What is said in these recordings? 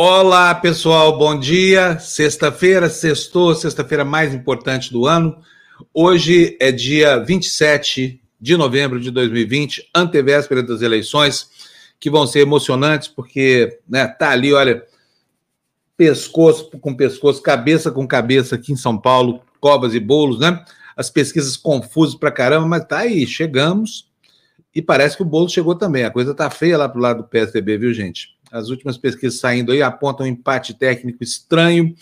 Olá, pessoal, bom dia. Sexta-feira, sextou, sexta-feira mais importante do ano. Hoje é dia 27 de novembro de 2020, antevéspera das eleições, que vão ser emocionantes, porque né, tá ali, olha, pescoço com pescoço, cabeça com cabeça aqui em São Paulo, covas e bolos, né? As pesquisas confusas pra caramba, mas tá aí, chegamos. E parece que o bolo chegou também. A coisa tá feia lá pro lado do PSDB, viu, gente? As últimas pesquisas saindo aí apontam um empate técnico estranho.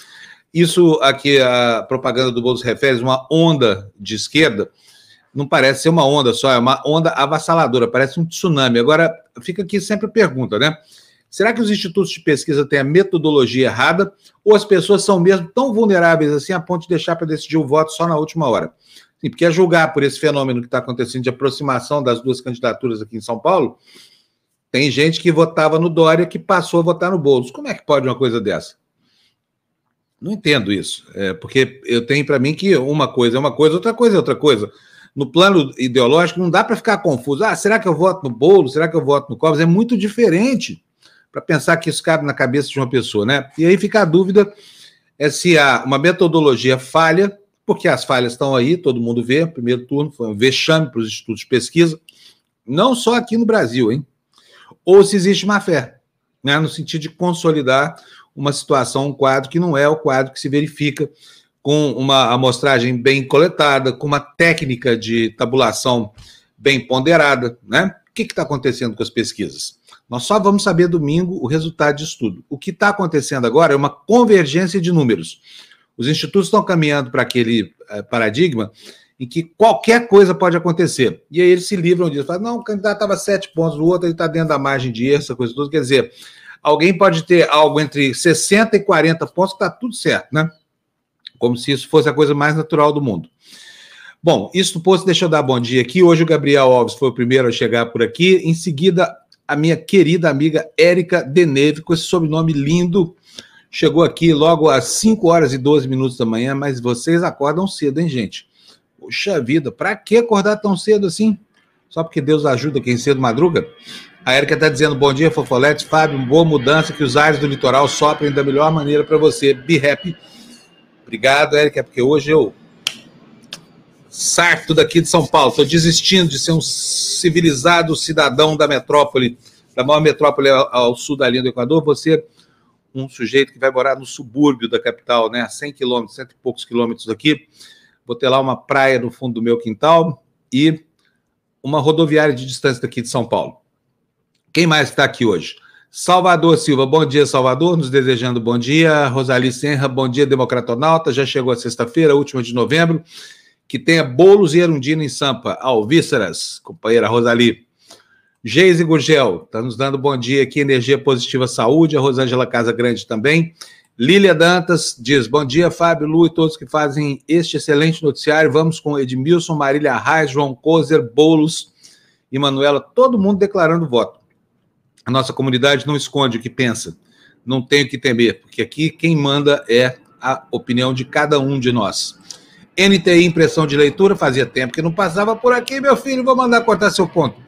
Isso aqui, a propaganda do Bolso refere uma onda de esquerda. Não parece ser uma onda só, é uma onda avassaladora, parece um tsunami. Agora, fica aqui sempre a pergunta, né? Será que os institutos de pesquisa têm a metodologia errada ou as pessoas são mesmo tão vulneráveis assim a ponto de deixar para decidir o voto só na última hora? Sim, porque a julgar por esse fenômeno que está acontecendo de aproximação das duas candidaturas aqui em São Paulo, tem gente que votava no Dória que passou a votar no Boulos. Como é que pode uma coisa dessa? Não entendo isso, é, porque eu tenho para mim que uma coisa é uma coisa, outra coisa é outra coisa. No plano ideológico, não dá para ficar confuso. Ah, será que eu voto no Boulos? Será que eu voto no Covas? É muito diferente para pensar que isso cabe na cabeça de uma pessoa, né? E aí fica a dúvida é se há uma metodologia falha, porque as falhas estão aí, todo mundo vê. Primeiro turno foi um vexame para os institutos de pesquisa, não só aqui no Brasil, hein? Ou se existe má fé, né, no sentido de consolidar uma situação, um quadro que não é o quadro que se verifica com uma amostragem bem coletada, com uma técnica de tabulação bem ponderada, né? O que está acontecendo com as pesquisas? Nós só vamos saber domingo o resultado disso tudo. O que está acontecendo agora é uma convergência de números. Os institutos estão caminhando para aquele eh, paradigma em que qualquer coisa pode acontecer. E aí eles se livram disso. Falam, não, o candidato estava sete pontos, o outro está dentro da margem de erro, essa coisa toda. Quer dizer, alguém pode ter algo entre 60 e 40 pontos está tudo certo, né? Como se isso fosse a coisa mais natural do mundo. Bom, isso posto, deixa eu dar bom dia aqui. Hoje o Gabriel Alves foi o primeiro a chegar por aqui. Em seguida, a minha querida amiga Érica Deneve, com esse sobrenome lindo, chegou aqui logo às 5 horas e 12 minutos da manhã, mas vocês acordam cedo, hein, gente? Puxa vida, para que acordar tão cedo assim? Só porque Deus ajuda quem cedo madruga? A Erika está dizendo bom dia, Fofolete. Fábio, boa mudança, que os ares do litoral soprem da melhor maneira para você. Be happy. Obrigado, Erika, porque hoje eu sarto daqui de São Paulo. Estou desistindo de ser um civilizado cidadão da metrópole, da maior metrópole ao sul da linha do Equador. Você um sujeito que vai morar no subúrbio da capital, né, a 100 quilômetros, cento e poucos quilômetros daqui vou ter lá uma praia no fundo do meu quintal e uma rodoviária de distância daqui de São Paulo. Quem mais está aqui hoje? Salvador Silva, bom dia, Salvador, nos desejando bom dia. Rosali Senra, bom dia, Democratonauta, já chegou a sexta-feira, última de novembro. Que tenha bolos e erundina em Sampa. Alvíceras, companheira Rosali. Geise Gurgel, está nos dando bom dia aqui, Energia Positiva Saúde, a Rosângela Casa Grande também. Lília Dantas diz: Bom dia, Fábio, Lu e todos que fazem este excelente noticiário. Vamos com Edmilson, Marília Reis, João Cozer, Bolos e Manuela, todo mundo declarando voto. A nossa comunidade não esconde o que pensa, não tem o que temer, porque aqui quem manda é a opinião de cada um de nós. NTI, impressão de leitura, fazia tempo que não passava por aqui, meu filho, vou mandar cortar seu ponto.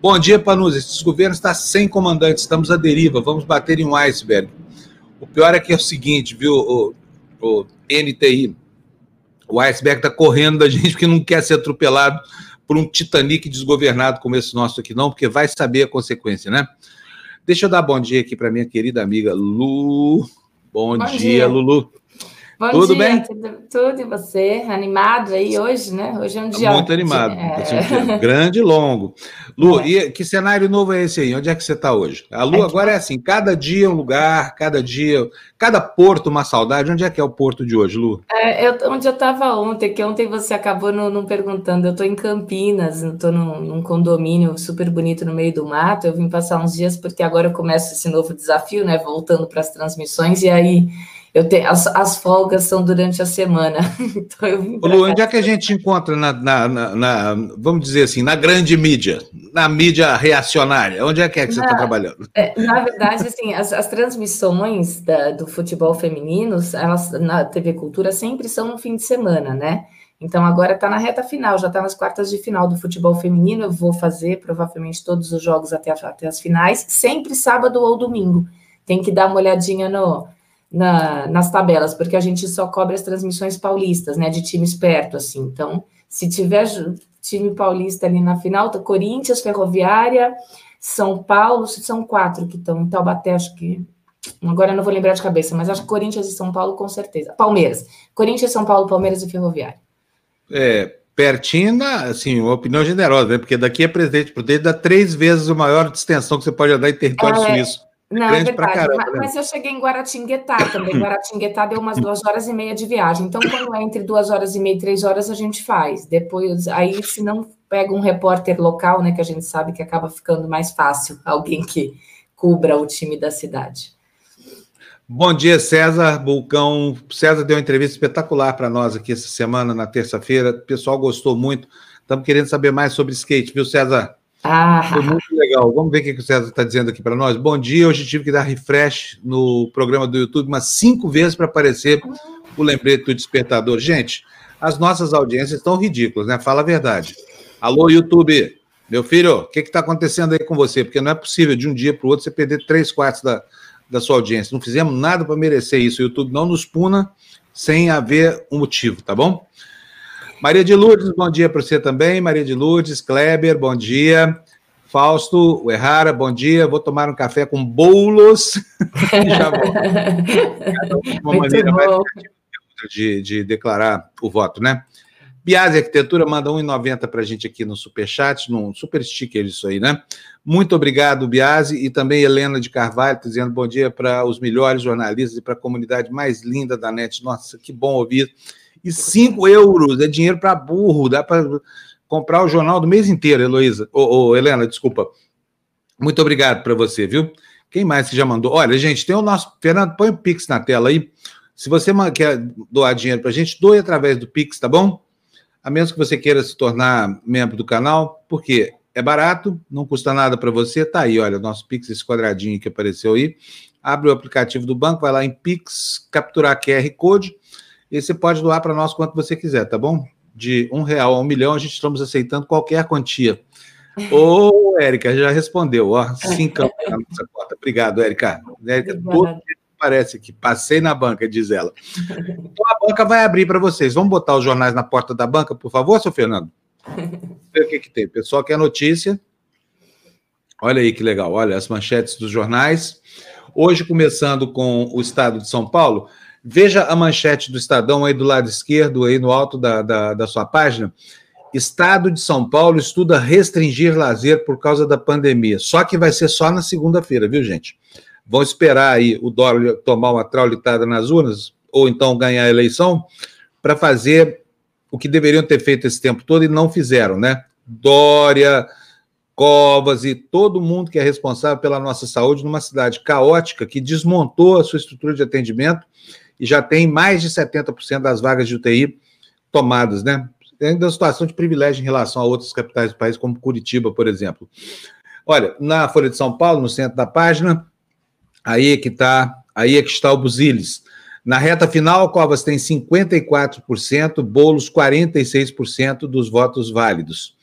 Bom dia, Panus. Esse governo está sem comandante, estamos à deriva, vamos bater em um iceberg. O pior é que é o seguinte, viu, o, o NTI, o iceberg está correndo da gente porque não quer ser atropelado por um Titanic desgovernado como esse nosso aqui, não, porque vai saber a consequência, né? Deixa eu dar bom dia aqui para minha querida amiga Lu. Bom, bom dia, dia, Lulu. Bom tudo dia, bem? Tudo, tudo, e você? Animado aí hoje, né? Hoje é um dia. Muito animado. É... grande e longo. Lu, é. e que cenário novo é esse aí? Onde é que você está hoje? A Lu agora é assim: cada dia um lugar, cada dia, cada porto uma saudade. Onde é que é o porto de hoje, Lu? É, eu, onde eu estava ontem, que ontem você acabou não, não perguntando. Eu estou em Campinas, estou num, num, condomínio super bonito no meio do mato. Eu vim passar uns dias porque agora eu começo esse novo desafio, né? Voltando para as transmissões, e aí eu tenho as, as folgas são durante a semana. então eu vim Lu, onde é que a gente encontra na, na, na, na, vamos dizer assim, na grande mídia, na mídia reacionária? Onde é que, é que você está trabalhando? É, na verdade, assim, as, as transmissões da, do futebol feminino, elas na TV Cultura sempre são no fim de semana, né? Então agora está na reta final, já está nas quartas de final do futebol feminino. Eu vou fazer provavelmente todos os jogos até, até as finais, sempre sábado ou domingo. tem que dar uma olhadinha no, na, nas tabelas, porque a gente só cobre as transmissões paulistas, né, de times perto, assim. Então, se tiver time paulista ali na final, tá Corinthians, Ferroviária, São Paulo, são quatro que estão em Taubaté, acho que Agora eu não vou lembrar de cabeça, mas acho que Corinthians e São Paulo com certeza. Palmeiras. Corinthians, São Paulo, Palmeiras e Ferroviária. É, pertinho, assim, uma opinião generosa, né? Porque daqui é presidente por dentro, dá três vezes a maior extensão que você pode andar em território é, suíço. Não, é verdade. Caramba, mas, né? mas, eu cheguei em Guaratinguetá também. Guaratinguetá deu umas duas horas e meia de viagem. Então, quando é entre duas horas e meia e três horas, a gente faz. Depois, aí, se não pega um repórter local, né, que a gente sabe que acaba ficando mais fácil, alguém que cubra o time da cidade. Bom dia, César Bulcão. César deu uma entrevista espetacular para nós aqui essa semana, na terça-feira. O pessoal gostou muito. Estamos querendo saber mais sobre skate, viu, César? Ah. Foi muito legal. Vamos ver o que o César está dizendo aqui para nós. Bom dia. Hoje tive que dar refresh no programa do YouTube umas cinco vezes para aparecer o lembrete do despertador. Gente, as nossas audiências estão ridículas, né? Fala a verdade. Alô, YouTube. Meu filho, o que está acontecendo aí com você? Porque não é possível de um dia para o outro você perder três quartos da, da sua audiência. Não fizemos nada para merecer isso. O YouTube não nos puna sem haver um motivo, tá bom? Maria de Lourdes, bom dia para você também. Maria de Lourdes, Kleber, bom dia. Fausto Errara, bom dia. Vou tomar um café com bolos. Já volto. uma Muito maneira bom. mais de, de declarar o voto, né? Biase Arquitetura manda 1,90 para a gente aqui no Superchat, num super sticker isso aí, né? Muito obrigado, Biase, e também Helena de Carvalho, dizendo bom dia para os melhores jornalistas e para a comunidade mais linda da NET. Nossa, que bom ouvir. E 5 euros é dinheiro para burro, dá para comprar o jornal do mês inteiro, Heloísa. Ô, Helena, desculpa. Muito obrigado para você, viu? Quem mais que já mandou? Olha, gente, tem o nosso. Fernando, põe o Pix na tela aí. Se você quer doar dinheiro para a gente, doe através do Pix, tá bom? a menos que você queira se tornar membro do canal, porque é barato, não custa nada para você. Tá aí, olha, nosso Pix, esse quadradinho que apareceu aí. Abre o aplicativo do banco, vai lá em Pix, capturar QR Code, e você pode doar para nós quanto você quiser, tá bom? De um real a um milhão, a gente estamos aceitando qualquer quantia. Ô, Érica, já respondeu, ó, cinco na nossa conta. Obrigado, Érica. Érica, todo parece que passei na banca, diz ela. Então a banca vai abrir para vocês. Vamos botar os jornais na porta da banca, por favor, seu Fernando? o que, que tem. Pessoal quer notícia. Olha aí que legal. Olha as manchetes dos jornais. Hoje, começando com o estado de São Paulo, veja a manchete do Estadão aí do lado esquerdo, aí no alto da, da, da sua página. Estado de São Paulo estuda restringir lazer por causa da pandemia. Só que vai ser só na segunda-feira, viu, gente? vão esperar aí o Dória tomar uma traulitada nas urnas, ou então ganhar a eleição, para fazer o que deveriam ter feito esse tempo todo e não fizeram, né? Dória, Covas e todo mundo que é responsável pela nossa saúde numa cidade caótica que desmontou a sua estrutura de atendimento e já tem mais de 70% das vagas de UTI tomadas, né? Ainda uma situação de privilégio em relação a outras capitais do país, como Curitiba, por exemplo. Olha, na Folha de São Paulo, no centro da página, Aí é que está, aí é que está o Buziles. Na reta final, Covas tem 54%, Bolos 46% dos votos válidos.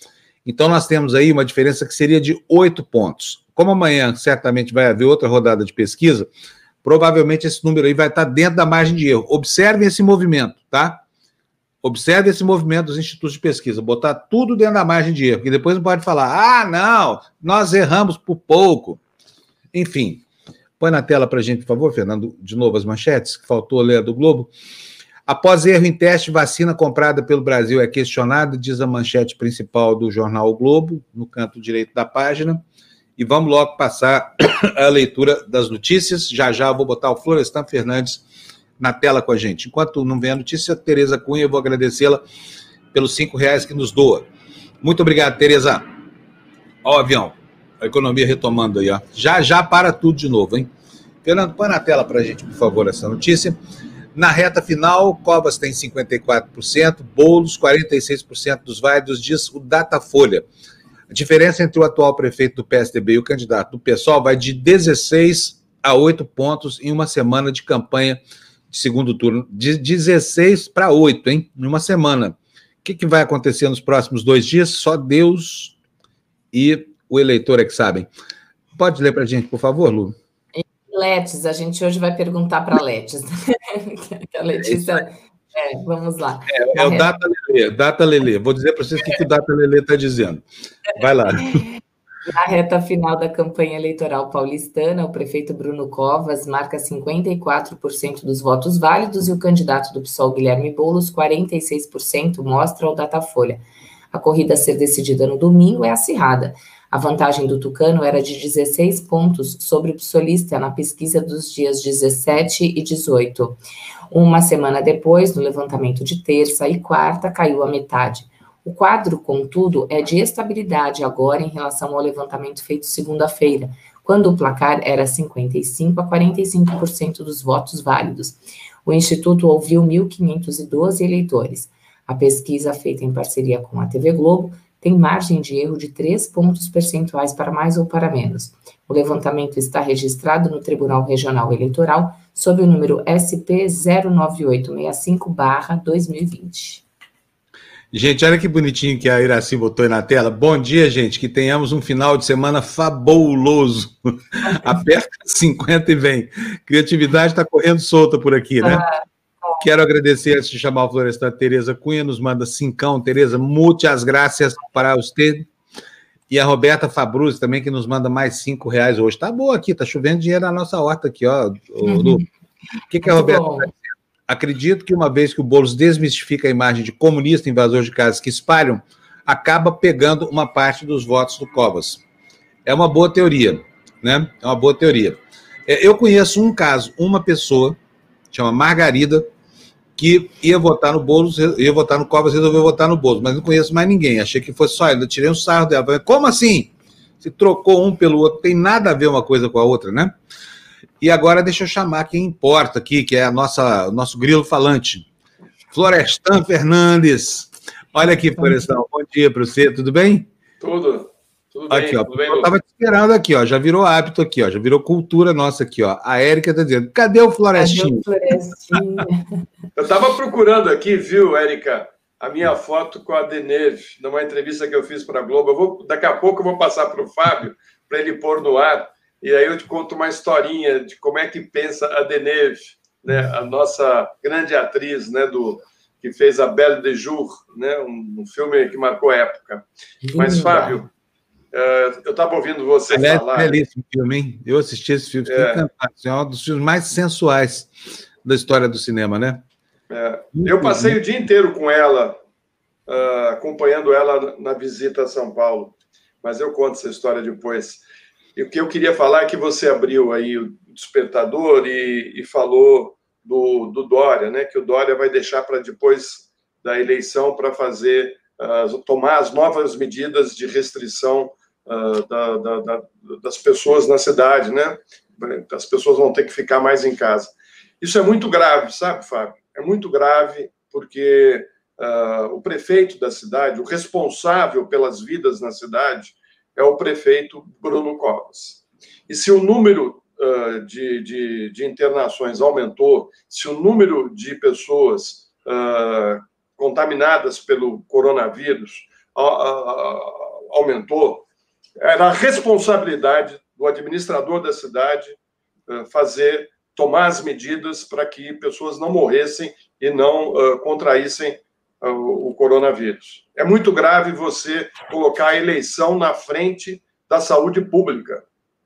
Então nós temos aí uma diferença que seria de oito pontos. Como amanhã certamente vai haver outra rodada de pesquisa, provavelmente esse número aí vai estar dentro da margem de erro. Observe esse movimento, tá? Observe esse movimento dos institutos de pesquisa, botar tudo dentro da margem de erro, porque depois não pode falar, ah, não, nós erramos por pouco. Enfim, Põe na tela para a gente, por favor, Fernando, de novo as manchetes, que faltou ler do Globo. Após erro em teste, vacina comprada pelo Brasil é questionada, diz a manchete principal do jornal o Globo, no canto direito da página. E vamos logo passar a leitura das notícias. Já já vou botar o Florestan Fernandes na tela com a gente. Enquanto não vem a notícia, Tereza Cunha, eu vou agradecê-la pelos cinco reais que nos doa. Muito obrigado, Tereza. Ó o avião a economia retomando aí, ó. Já, já para tudo de novo, hein? Fernando, põe na tela para a gente, por favor, essa notícia. Na reta final, Covas tem 54%, Boulos 46% dos válidos, diz o Datafolha. A diferença entre o atual prefeito do PSDB e o candidato do PSOL vai de 16 a 8 pontos em uma semana de campanha de segundo turno. De 16 para 8, hein? Em uma semana. O que, que vai acontecer nos próximos dois dias? Só Deus e o eleitor é que sabe. Pode ler para a gente, por favor, Lu? Letes, a gente hoje vai perguntar para Letes. a Letícia. É, vamos lá. É, é o Data Lele, Data Lele. Vou dizer para vocês o que o Data Lele está dizendo. Vai lá. Na reta final da campanha eleitoral paulistana, o prefeito Bruno Covas marca 54% dos votos válidos e o candidato do PSOL, Guilherme Boulos, 46%, mostra ao Datafolha. A corrida a ser decidida no domingo é acirrada. A vantagem do Tucano era de 16 pontos sobre o psolista na pesquisa dos dias 17 e 18. Uma semana depois, no levantamento de terça e quarta, caiu a metade. O quadro, contudo, é de estabilidade agora em relação ao levantamento feito segunda-feira, quando o placar era 55 a 45% dos votos válidos. O Instituto ouviu 1.512 eleitores. A pesquisa, feita em parceria com a TV Globo, tem margem de erro de 3 pontos percentuais para mais ou para menos. O levantamento está registrado no Tribunal Regional Eleitoral sob o número SP 09865-2020. Gente, olha que bonitinho que a Iraci botou aí na tela. Bom dia, gente. Que tenhamos um final de semana fabuloso. Aperta 50 e vem. Criatividade está correndo solta por aqui, né? Ah, Quero agradecer, antes de chamar o Florestan, Tereza Cunha, nos manda cincão. Tereza, muitas graças para você. E a Roberta Fabruz também, que nos manda mais cinco reais hoje. Tá boa aqui, tá chovendo dinheiro na nossa horta aqui, ó, uhum. O que, que a Roberta tá Acredito que uma vez que o Boulos desmistifica a imagem de comunista invasor de casas que espalham, acaba pegando uma parte dos votos do Covas. É uma boa teoria, né? É uma boa teoria. É, eu conheço um caso, uma pessoa, chama Margarida, que ia votar no Boulos, ia votar no Covas, resolveu votar no Boulos, mas não conheço mais ninguém. Achei que fosse só ele, eu tirei um sarro dela. Falei, Como assim? Se trocou um pelo outro, tem nada a ver uma coisa com a outra, né? E agora deixa eu chamar quem importa aqui, que é a nossa, o nosso grilo falante. Florestan Fernandes. Olha aqui, Florestan, bom dia para você, tudo bem? Tudo. Tudo bem, aqui, ó, tudo bem, eu estava te esperando aqui, ó. Já virou hábito aqui, ó. Já virou cultura nossa aqui, ó. A Érica está dizendo: cadê o Florestinho? Cadê o Florestinho? eu estava procurando aqui, viu, Érica, a minha foto com a Deneve, numa entrevista que eu fiz para a Globo. Eu vou, daqui a pouco eu vou passar para o Fábio, para ele pôr no ar. E aí eu te conto uma historinha de como é que pensa a Deneve, né? A nossa grande atriz, né? Do que fez a Belle de Jour, né? Um, um filme que marcou época. Mas Fábio, eu estava ouvindo você Aliás, falar. Belíssimo filme, hein? Eu assisti esse filme, é. é um dos filmes mais sensuais da história do cinema, né? É. Eu passei o dia inteiro com ela, uh, acompanhando ela na visita a São Paulo, mas eu conto essa história depois. E o que eu queria falar é que você abriu aí o despertador e, e falou do, do, Dória, né? Que o Dória vai deixar para depois da eleição para fazer uh, tomar as novas medidas de restrição uh, da, da, da, das pessoas na cidade, né? As pessoas vão ter que ficar mais em casa. Isso é muito grave, sabe, Fábio? É muito grave porque uh, o prefeito da cidade, o responsável pelas vidas na cidade, é o prefeito Bruno Covas. E se o número uh, de, de, de, internações aumentou, se o número de pessoas uh, contaminadas pelo coronavírus aumentou, era a responsabilidade do administrador da cidade uh, fazer tomar as medidas para que pessoas não morressem e não contraíssem o coronavírus. É muito grave você colocar a eleição na frente da saúde pública.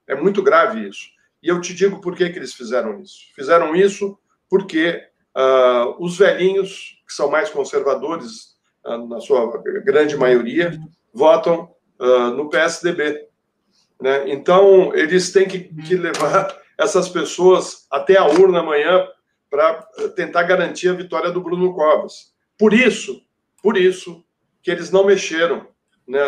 É muito grave isso. E eu te digo por que, que eles fizeram isso. Fizeram isso porque uh, os velhinhos, que são mais conservadores, uh, na sua grande maioria, votam uh, no PSDB. Né? Então, eles têm que, que levar essas pessoas até a urna amanhã para tentar garantir a vitória do Bruno Covas. Por isso, por isso que eles não mexeram, né,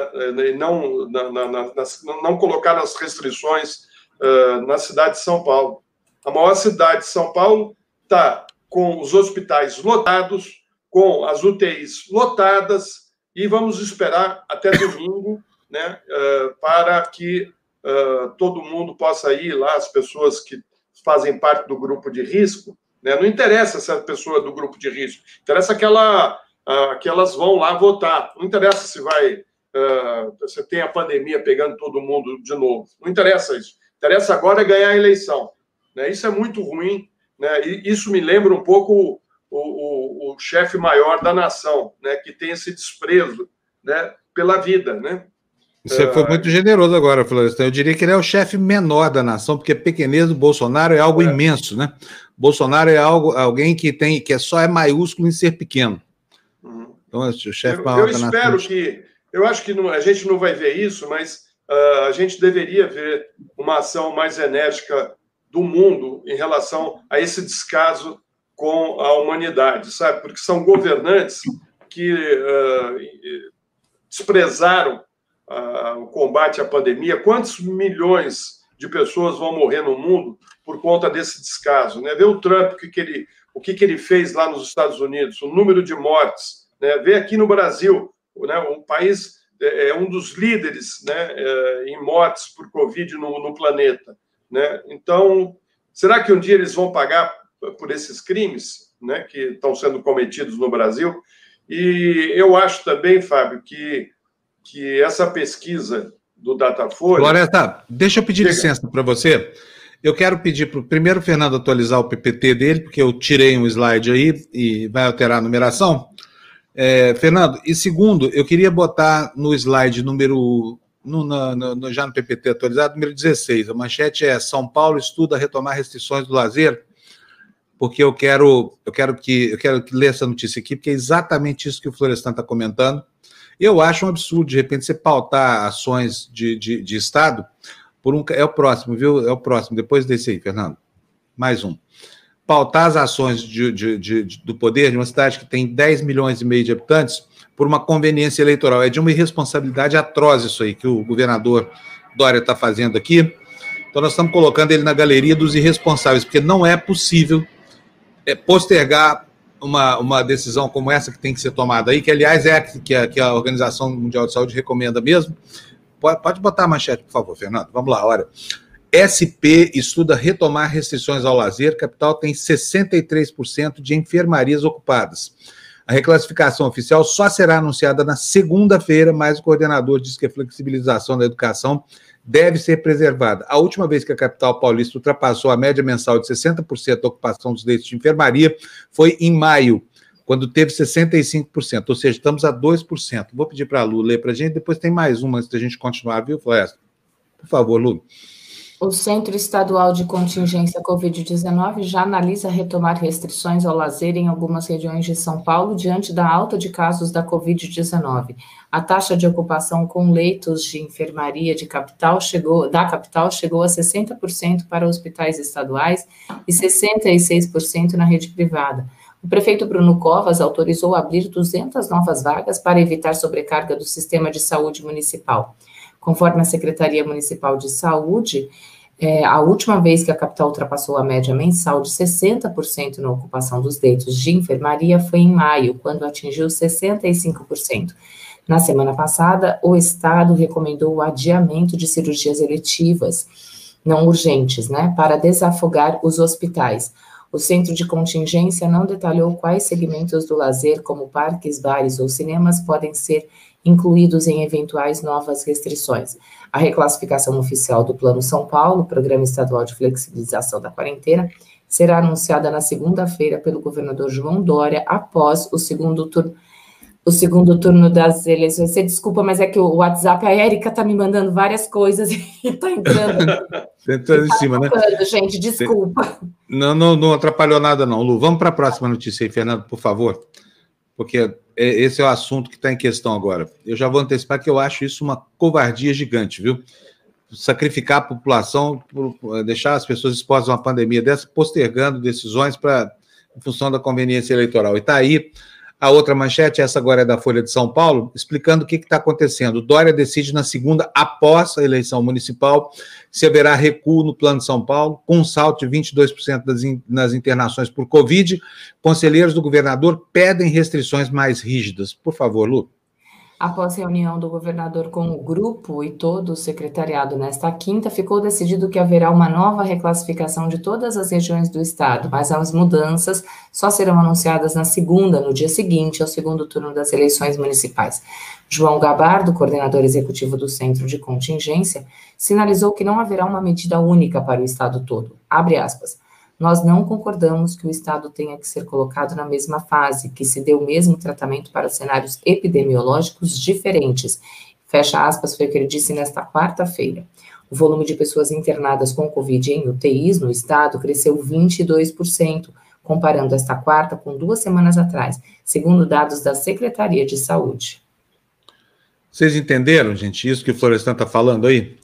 não, na, na, na, não colocaram as restrições uh, na cidade de São Paulo. A maior cidade de São Paulo está com os hospitais lotados, com as UTIs lotadas, e vamos esperar até domingo né, uh, para que uh, todo mundo possa ir lá, as pessoas que fazem parte do grupo de risco, né? Não interessa essa pessoa do grupo de risco, interessa que, ela, uh, que elas vão lá votar. Não interessa se vai. Uh, você tem a pandemia pegando todo mundo de novo. Não interessa isso. Interessa agora é ganhar a eleição. Né? Isso é muito ruim. Né? E isso me lembra um pouco o, o, o chefe maior da nação, né? que tem esse desprezo né? pela vida. Né? Você foi muito generoso agora, Florestan. Eu diria que ele é o chefe menor da nação, porque a pequenez do Bolsonaro é algo é. imenso, né? Bolsonaro é algo, alguém que tem que é só é maiúsculo em ser pequeno. Uhum. Então, o chefe maior eu da nação. Eu espero que. Eu acho que não, a gente não vai ver isso, mas uh, a gente deveria ver uma ação mais enérgica do mundo em relação a esse descaso com a humanidade, sabe? Porque são governantes que uh, desprezaram o combate à pandemia, quantos milhões de pessoas vão morrer no mundo por conta desse descaso? Né? Vê o Trump, o que, que ele, o que, que ele fez lá nos Estados Unidos, o número de mortes. Né? Vê aqui no Brasil, né? um país é, é um dos líderes né? É, em mortes por Covid no, no planeta. Né? Então, será que um dia eles vão pagar por esses crimes né? que estão sendo cometidos no Brasil? E eu acho também, Fábio, que que essa pesquisa do Datafolha. Floresta, deixa eu pedir Chega. licença para você. Eu quero pedir para o primeiro Fernando atualizar o PPT dele, porque eu tirei um slide aí e vai alterar a numeração. É, Fernando, e segundo, eu queria botar no slide número. No, no, no, já no PPT atualizado, número 16. A manchete é São Paulo estuda retomar restrições do lazer, porque eu quero, eu quero que eu quero que ler essa notícia aqui, porque é exatamente isso que o Florestan está comentando. Eu acho um absurdo, de repente, você pautar ações de, de, de Estado por um. É o próximo, viu? É o próximo, depois desse aí, Fernando. Mais um. Pautar as ações de, de, do poder de uma cidade que tem 10 milhões e meio de habitantes por uma conveniência eleitoral. É de uma irresponsabilidade atroz isso aí que o governador Dória está fazendo aqui. Então, nós estamos colocando ele na galeria dos irresponsáveis, porque não é possível é, postergar uma, uma decisão como essa que tem que ser tomada aí, que aliás é a que a, que a Organização Mundial de Saúde recomenda mesmo. Pode, pode botar a manchete, por favor, Fernando. Vamos lá, olha. SP estuda retomar restrições ao lazer. Capital tem 63% de enfermarias ocupadas. A reclassificação oficial só será anunciada na segunda-feira, mas o coordenador diz que a flexibilização da educação deve ser preservada. A última vez que a capital paulista ultrapassou a média mensal de 60% da ocupação dos leitos de enfermaria foi em maio, quando teve 65%, ou seja, estamos a 2%. Vou pedir para a Lu ler para a gente, depois tem mais uma antes da gente continuar, viu, Floresta? Por favor, Lu. O Centro Estadual de Contingência Covid-19 já analisa retomar restrições ao lazer em algumas regiões de São Paulo diante da alta de casos da Covid-19. A taxa de ocupação com leitos de enfermaria de capital chegou, da capital chegou a 60% para hospitais estaduais e 66% na rede privada. O prefeito Bruno Covas autorizou abrir 200 novas vagas para evitar sobrecarga do sistema de saúde municipal. Conforme a Secretaria Municipal de Saúde, é, a última vez que a capital ultrapassou a média mensal de 60% na ocupação dos leitos de enfermaria foi em maio, quando atingiu 65%. Na semana passada, o Estado recomendou o adiamento de cirurgias eletivas, não urgentes, né, para desafogar os hospitais. O centro de contingência não detalhou quais segmentos do lazer, como parques, bares ou cinemas, podem ser incluídos em eventuais novas restrições. A reclassificação oficial do Plano São Paulo, Programa Estadual de Flexibilização da Quarentena, será anunciada na segunda-feira pelo governador João Dória, após o segundo turno o segundo turno das eleições. Você desculpa, mas é que o WhatsApp, a Érica tá me mandando várias coisas e tá entrando. entrando em tá cima, né? Gente, desculpa. Não, não, não atrapalhou nada, não, Lu. Vamos para a próxima notícia aí, Fernando, por favor. Porque esse é o assunto que está em questão agora. Eu já vou antecipar que eu acho isso uma covardia gigante, viu? Sacrificar a população, deixar as pessoas expostas a uma pandemia dessa, postergando decisões para em função da conveniência eleitoral. E está aí a outra manchete, essa agora é da Folha de São Paulo, explicando o que está acontecendo. Dória decide na segunda, após a eleição municipal, se haverá recuo no Plano de São Paulo, com um salto de 22% das in, nas internações por Covid. Conselheiros do governador pedem restrições mais rígidas. Por favor, Lu. Após reunião do governador com o grupo e todo o secretariado nesta quinta, ficou decidido que haverá uma nova reclassificação de todas as regiões do estado, mas as mudanças só serão anunciadas na segunda, no dia seguinte ao segundo turno das eleições municipais. João Gabardo, coordenador executivo do Centro de Contingência, sinalizou que não haverá uma medida única para o estado todo. Abre aspas. Nós não concordamos que o Estado tenha que ser colocado na mesma fase, que se dê o mesmo tratamento para cenários epidemiológicos diferentes. Fecha aspas, foi o que ele disse nesta quarta-feira. O volume de pessoas internadas com Covid em UTIs no Estado cresceu 22%, comparando esta quarta com duas semanas atrás, segundo dados da Secretaria de Saúde. Vocês entenderam, gente, isso que o Florestan está falando aí?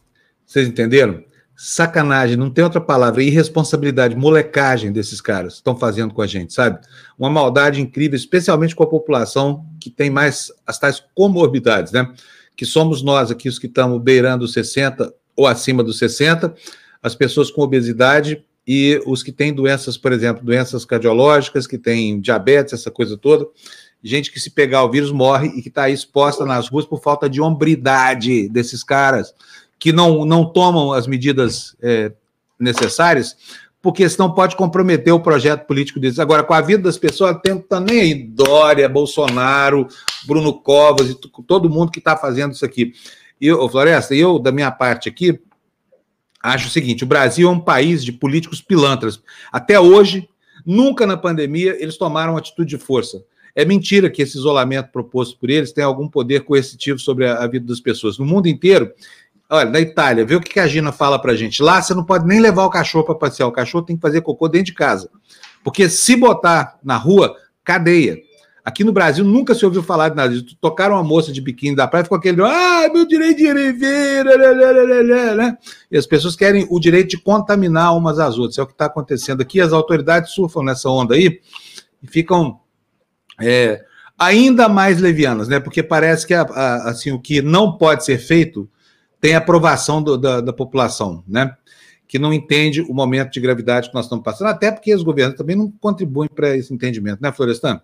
Vocês entenderam? Sacanagem, não tem outra palavra, irresponsabilidade, molecagem desses caras estão fazendo com a gente, sabe? Uma maldade incrível, especialmente com a população que tem mais as tais comorbidades, né? Que somos nós aqui, os que estamos beirando os 60 ou acima dos 60, as pessoas com obesidade e os que têm doenças, por exemplo, doenças cardiológicas, que têm diabetes, essa coisa toda. Gente que se pegar o vírus morre e que está exposta nas ruas por falta de hombridade desses caras que não, não tomam as medidas é, necessárias, porque senão pode comprometer o projeto político deles. Agora, com a vida das pessoas, tenta nem aí Dória, Bolsonaro, Bruno Covas e todo mundo que está fazendo isso aqui. Eu, Floresta, eu, da minha parte aqui, acho o seguinte: o Brasil é um país de políticos pilantras. Até hoje, nunca na pandemia, eles tomaram atitude de força. É mentira que esse isolamento proposto por eles tem algum poder coercitivo sobre a vida das pessoas. No mundo inteiro, Olha, na Itália, vê o que a Gina fala pra gente. Lá você não pode nem levar o cachorro para passear. O cachorro tem que fazer cocô dentro de casa. Porque se botar na rua, cadeia. Aqui no Brasil nunca se ouviu falar de nada disso. Tocaram uma moça de biquíni da praia, ficou aquele, ah, meu direito de viver, né? E as pessoas querem o direito de contaminar umas às outras. É o que está acontecendo aqui. As autoridades surfam nessa onda aí e ficam é, ainda mais levianas, né? Porque parece que assim, o que não pode ser feito tem aprovação do, da, da população, né? Que não entende o momento de gravidade que nós estamos passando, até porque os governos também não contribuem para esse entendimento, né, Florestan?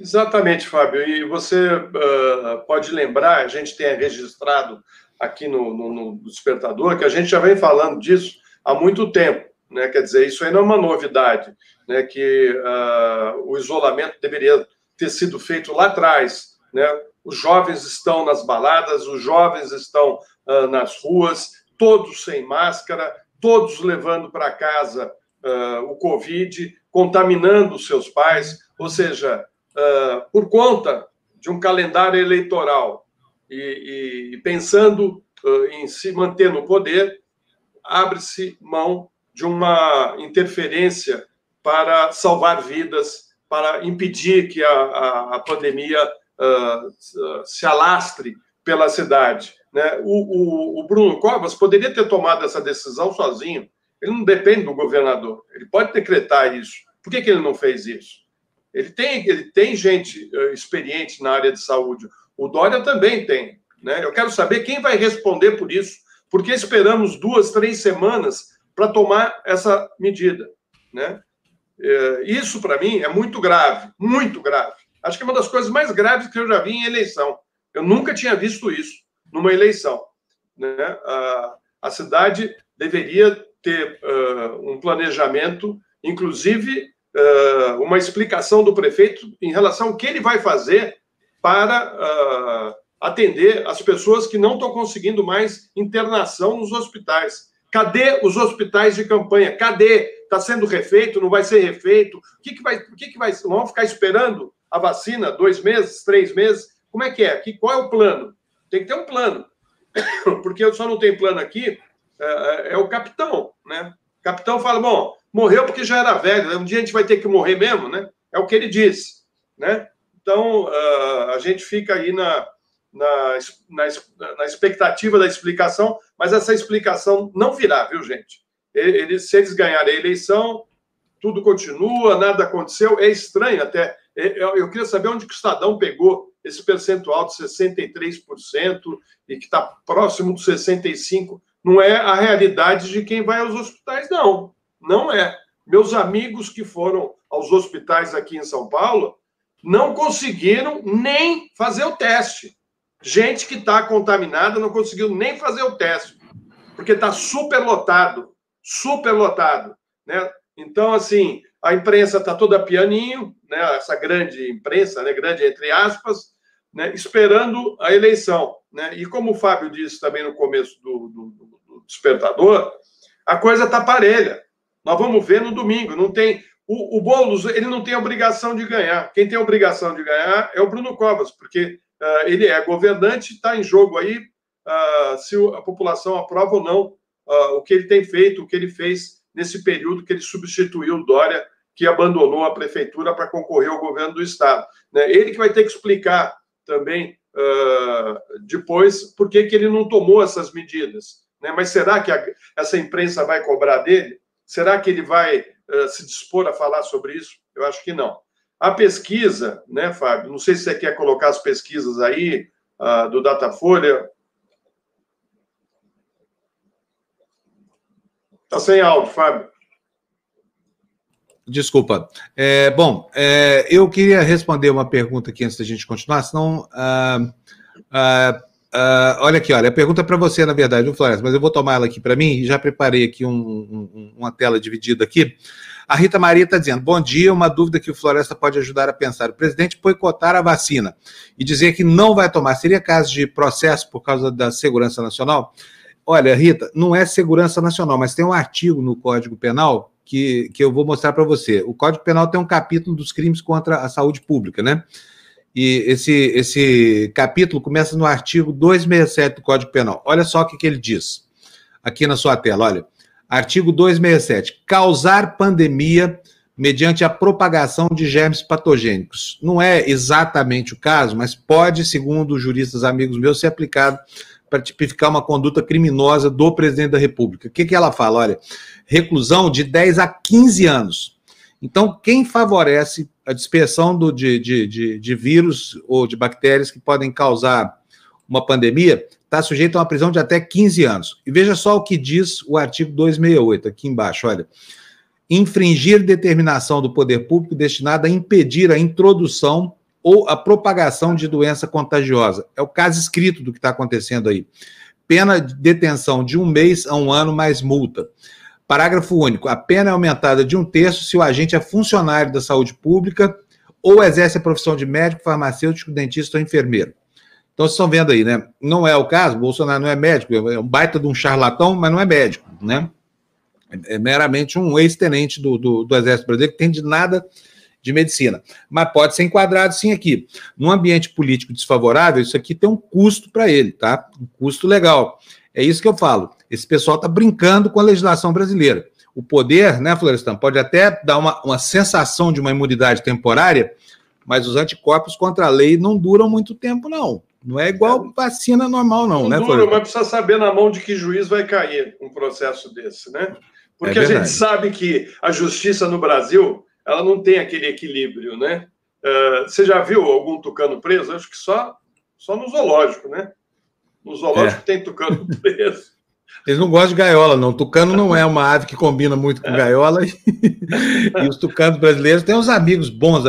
Exatamente, Fábio. E você uh, pode lembrar, a gente tem registrado aqui no, no, no, Despertador, que a gente já vem falando disso há muito tempo. Né? Quer dizer, isso aí não é uma novidade, né? que uh, o isolamento deveria ter sido feito lá atrás. Né? Os jovens estão nas baladas, os jovens estão uh, nas ruas, todos sem máscara, todos levando para casa uh, o Covid, contaminando seus pais, ou seja, uh, por conta de um calendário eleitoral e, e pensando em se manter no poder, abre-se mão de uma interferência para salvar vidas, para impedir que a, a, a pandemia uh, se alastre pela cidade. Né? O, o, o, Bruno Covas poderia ter tomado essa decisão sozinho. Ele não depende do governador. Ele pode decretar isso. Por que, que ele não fez isso? Ele tem, ele tem gente uh, experiente na área de saúde. O Dória também tem. Né? Eu quero saber quem vai responder por isso. Porque esperamos duas, três semanas para tomar essa medida. Né? Uh, isso, para mim, é muito grave. Muito grave. Acho que é uma das coisas mais graves que eu já vi em eleição. Eu nunca tinha visto isso numa eleição. Né? A, a cidade deveria ter uh, um planejamento, inclusive uh, uma explicação do prefeito em relação ao que ele vai fazer para uh, atender as pessoas que não estão conseguindo mais internação nos hospitais. Cadê os hospitais de campanha? Cadê? Está sendo refeito? Não vai ser refeito? O que, que vai? O que, que vai? Vamos ficar esperando a vacina dois meses, três meses? Como é que é? Que, qual é o plano? Tem que ter um plano. Porque eu só não tenho plano aqui, é, é, é o capitão, né? O capitão fala, bom, morreu porque já era velho, né? um dia a gente vai ter que morrer mesmo, né? É o que ele diz, né? Então, uh, a gente fica aí na, na, na, na, expectativa da explicação, mas essa explicação não virá, viu, gente? Eles, se eles ganharem a eleição, tudo continua, nada aconteceu. É estranho até. Eu, eu queria saber onde o Estadão pegou esse percentual de 63% e que está próximo dos 65%, não é a realidade de quem vai aos hospitais, não. Não é. Meus amigos que foram aos hospitais aqui em São Paulo não conseguiram nem fazer o teste. Gente que está contaminada não conseguiu nem fazer o teste, porque está super lotado, super lotado, né? Então, assim, a imprensa está toda pianinho, né? Essa grande imprensa, né? Grande entre aspas, né? Esperando a eleição, né? E como o Fábio disse também no começo do, do, do despertador, a coisa está parelha. Nós vamos ver no domingo. Não tem o, o Boulos, ele não tem obrigação de ganhar. Quem tem obrigação de ganhar é o Bruno Covas, porque uh, ele é governante, está em jogo aí uh, se a população aprova ou não uh, o que ele tem feito, o que ele fez nesse período que ele substituiu o Dória, que abandonou a prefeitura para concorrer ao governo do Estado. Né? Ele que vai ter que explicar também depois por que, que ele não tomou essas medidas. Né? Mas será que a, essa imprensa vai cobrar dele? Será que ele vai uh, se dispor a falar sobre isso? Eu acho que não. A pesquisa, né, Fábio? Não sei se você quer colocar as pesquisas aí uh, do Datafolha. Está sem áudio, Fábio. Desculpa. É, bom, é, eu queria responder uma pergunta aqui antes da gente continuar, senão. Uh, uh, Uh, olha aqui, olha, a pergunta é para você, na verdade, viu, Floresta? Mas eu vou tomar ela aqui para mim e já preparei aqui um, um, uma tela dividida aqui. A Rita Maria está dizendo: bom dia, uma dúvida que o Floresta pode ajudar a pensar. O presidente boicotar a vacina e dizer que não vai tomar, seria caso de processo por causa da segurança nacional? Olha, Rita, não é segurança nacional, mas tem um artigo no Código Penal que, que eu vou mostrar para você. O Código Penal tem um capítulo dos crimes contra a saúde pública, né? E esse, esse capítulo começa no artigo 267 do Código Penal. Olha só o que, que ele diz aqui na sua tela. Olha, artigo 267. Causar pandemia mediante a propagação de germes patogênicos. Não é exatamente o caso, mas pode, segundo juristas amigos meus, ser aplicado para tipificar uma conduta criminosa do presidente da República. O que, que ela fala? Olha, reclusão de 10 a 15 anos. Então, quem favorece a dispersão do, de, de, de, de vírus ou de bactérias que podem causar uma pandemia, está sujeito a uma prisão de até 15 anos. E veja só o que diz o artigo 268, aqui embaixo, olha. Infringir determinação do poder público destinada a impedir a introdução ou a propagação de doença contagiosa. É o caso escrito do que está acontecendo aí. Pena de detenção de um mês a um ano mais multa. Parágrafo único. A pena é aumentada de um terço se o agente é funcionário da saúde pública ou exerce a profissão de médico, farmacêutico, dentista ou enfermeiro. Então, vocês estão vendo aí, né? Não é o caso, Bolsonaro não é médico, é um baita de um charlatão, mas não é médico, né? É meramente um ex-tenente do, do, do, Exército Brasileiro que tem de nada de medicina. Mas pode ser enquadrado sim aqui. Num ambiente político desfavorável, isso aqui tem um custo para ele, tá? Um custo legal. É isso que eu falo. Esse pessoal está brincando com a legislação brasileira. O poder, né, Florestan, pode até dar uma, uma sensação de uma imunidade temporária, mas os anticorpos contra a lei não duram muito tempo, não. Não é igual vacina normal, não, não né, dura, Mas precisa saber na mão de que juiz vai cair um processo desse, né? Porque é a gente sabe que a justiça no Brasil ela não tem aquele equilíbrio, né? Uh, você já viu algum tucano preso? Acho que só, só no zoológico, né? No zoológico é. tem tucano preso. Eles não gostam de gaiola, não. Tucano não é uma ave que combina muito com é. gaiola. e os tucanos brasileiros têm uns amigos bons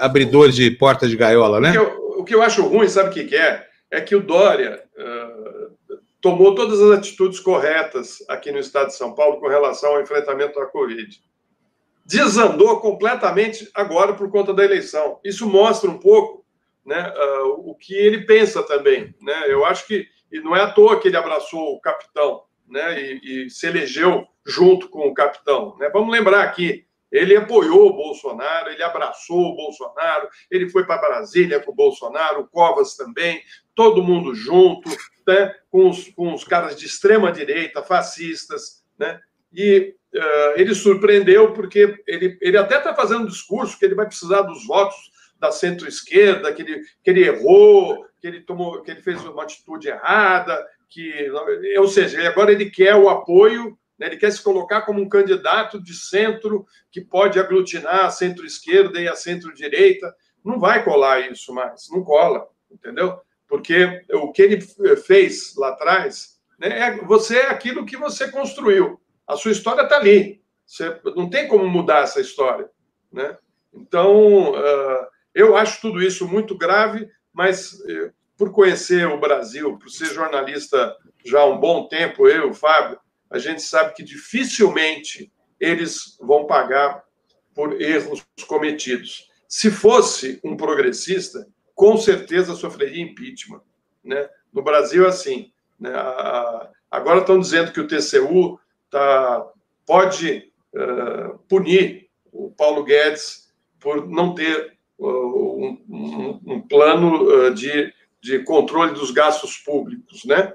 abridores de portas de gaiola, né? O que eu, o que eu acho ruim, sabe o que, que é? É que o Dória uh, tomou todas as atitudes corretas aqui no estado de São Paulo com relação ao enfrentamento da Covid. Desandou completamente agora por conta da eleição. Isso mostra um pouco né, uh, o que ele pensa também. Né? Eu acho que e não é à toa que ele abraçou o capitão, né? E, e se elegeu junto com o capitão. Né? Vamos lembrar aqui, ele apoiou o Bolsonaro, ele abraçou o Bolsonaro, ele foi para Brasília com o Bolsonaro, o Covas também, todo mundo junto, né? com, os, com os caras de extrema direita, fascistas, né? E uh, ele surpreendeu porque ele, ele até está fazendo um discurso que ele vai precisar dos votos da centro-esquerda, que ele, que ele errou, que ele tomou, que ele fez uma atitude errada, que, ou seja, agora ele quer o apoio, né, ele quer se colocar como um candidato de centro que pode aglutinar a centro-esquerda e a centro-direita. Não vai colar isso mais, não cola, entendeu? Porque o que ele fez lá atrás, né, é, você é aquilo que você construiu. A sua história está ali. Você não tem como mudar essa história, né? Então, uh, eu acho tudo isso muito grave, mas eh, por conhecer o Brasil, por ser jornalista já há um bom tempo, eu, o Fábio, a gente sabe que dificilmente eles vão pagar por erros cometidos. Se fosse um progressista, com certeza sofreria impeachment. Né? No Brasil, é assim. Né? Agora estão dizendo que o TCU tá, pode uh, punir o Paulo Guedes por não ter uh, um, um, um, plano uh, de, de controle dos gastos públicos, né?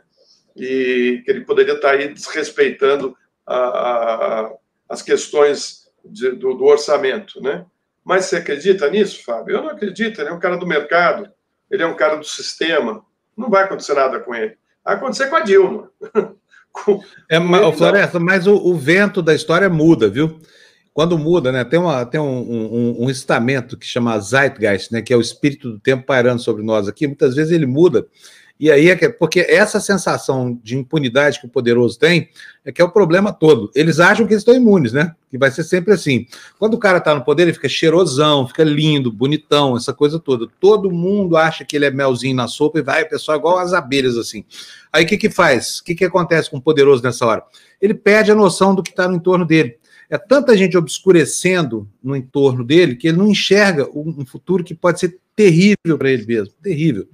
E que ele poderia estar aí desrespeitando a, a, as questões de, do, do, orçamento, né? Mas você acredita nisso, Fábio? Eu não acredito. Ele é um cara do mercado, ele é um cara do sistema. Não vai acontecer nada com ele. Vai acontecer com a Dilma. é, mas, Floresta, mas o, o, vento da história muda, viu? Quando muda, né? Tem, uma, tem um, um, um estamento que chama Zeitgeist, né? Que é o espírito do tempo pairando sobre nós aqui. Muitas vezes ele muda e aí é que, porque essa sensação de impunidade que o poderoso tem é que é o problema todo. Eles acham que eles estão imunes, né? Que vai ser sempre assim. Quando o cara está no poder, ele fica cheirosão, fica lindo, bonitão, essa coisa toda. Todo mundo acha que ele é melzinho na sopa e vai, o pessoal igual as abelhas assim. Aí o que que faz? O que que acontece com o poderoso nessa hora? Ele perde a noção do que está no entorno dele. É tanta gente obscurecendo no entorno dele que ele não enxerga um futuro que pode ser terrível para ele mesmo, terrível.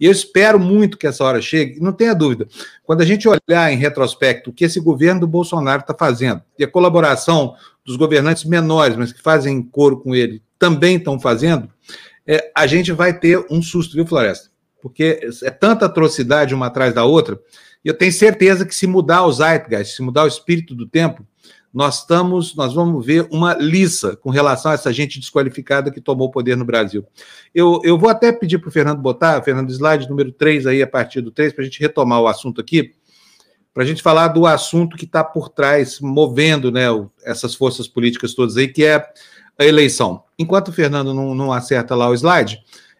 E eu espero muito que essa hora chegue, não tenha dúvida. Quando a gente olhar em retrospecto o que esse governo do Bolsonaro está fazendo, e a colaboração dos governantes menores, mas que fazem coro com ele, também estão fazendo, é, a gente vai ter um susto, viu, Floresta? Porque é tanta atrocidade uma atrás da outra, e eu tenho certeza que se mudar o Zeitgeist, se mudar o espírito do tempo, nós estamos, nós vamos ver uma lisa com relação a essa gente desqualificada que tomou o poder no Brasil. Eu, eu vou até pedir para o Fernando botar, Fernando, slide número 3 aí, a partir do 3, para a gente retomar o assunto aqui, para a gente falar do assunto que está por trás, movendo né, essas forças políticas todas aí, que é a eleição. Enquanto o Fernando não, não acerta lá o slide,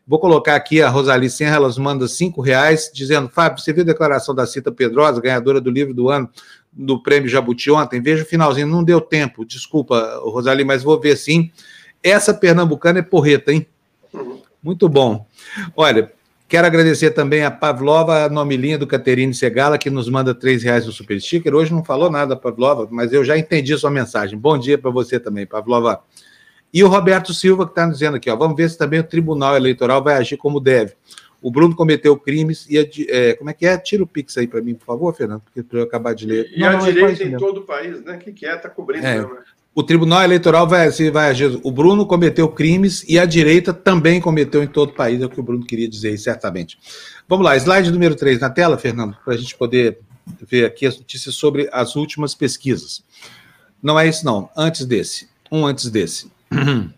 Vou colocar aqui a Rosali Senra, elas mandam cinco reais, dizendo, Fábio, você viu a declaração da Cita Pedrosa, ganhadora do livro do ano, do Prêmio Jabuti ontem? Veja o finalzinho, não deu tempo, desculpa, Rosali, mas vou ver sim. Essa pernambucana é porreta, hein? Muito bom. Olha, quero agradecer também a Pavlova, a nomelinha do Caterine Segala, que nos manda três reais no Super Sticker. Hoje não falou nada, Pavlova, mas eu já entendi sua mensagem. Bom dia para você também, Pavlova. E o Roberto Silva, que está dizendo aqui, ó, vamos ver se também o Tribunal Eleitoral vai agir como deve. O Bruno cometeu crimes e é, como é que é? Tira o Pix aí para mim, por favor, Fernando, porque para eu acabar de ler. E não, a não, direita em todo o país, né? Que quer, está cobrindo. É, né? o Tribunal Eleitoral vai, se vai agir. O Bruno cometeu crimes e a direita também cometeu em todo o país, é o que o Bruno queria dizer aí, certamente. Vamos lá, slide número 3 na tela, Fernando, para a gente poder ver aqui as notícias sobre as últimas pesquisas. Não é isso, não. Antes desse. Um antes desse.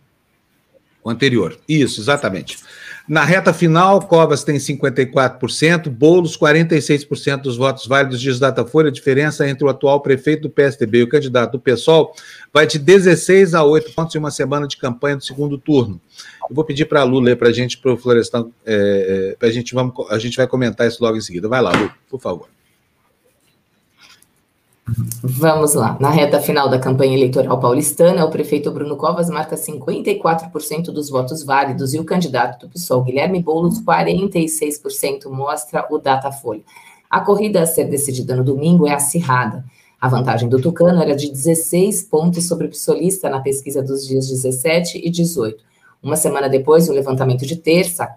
O anterior. Isso, exatamente. Na reta final, Covas tem 54%, Boulos 46% dos votos válidos, diz Datafolha. A diferença entre o atual prefeito do PSDB e o candidato do PSOL vai de 16 a 8 pontos em uma semana de campanha do segundo turno. Eu vou pedir para a Lu ler para a gente, para o Florestão, é, é, a, gente, vamos, a gente vai comentar isso logo em seguida. Vai lá, Lu, por favor. Vamos lá. Na reta final da campanha eleitoral paulistana, o prefeito Bruno Covas marca 54% dos votos válidos e o candidato do PSOL, Guilherme Boulos, 46%, mostra o Datafolha. A corrida a ser decidida no domingo é acirrada. A vantagem do Tucano era de 16 pontos sobre o psolista na pesquisa dos dias 17 e 18. Uma semana depois, o levantamento de terça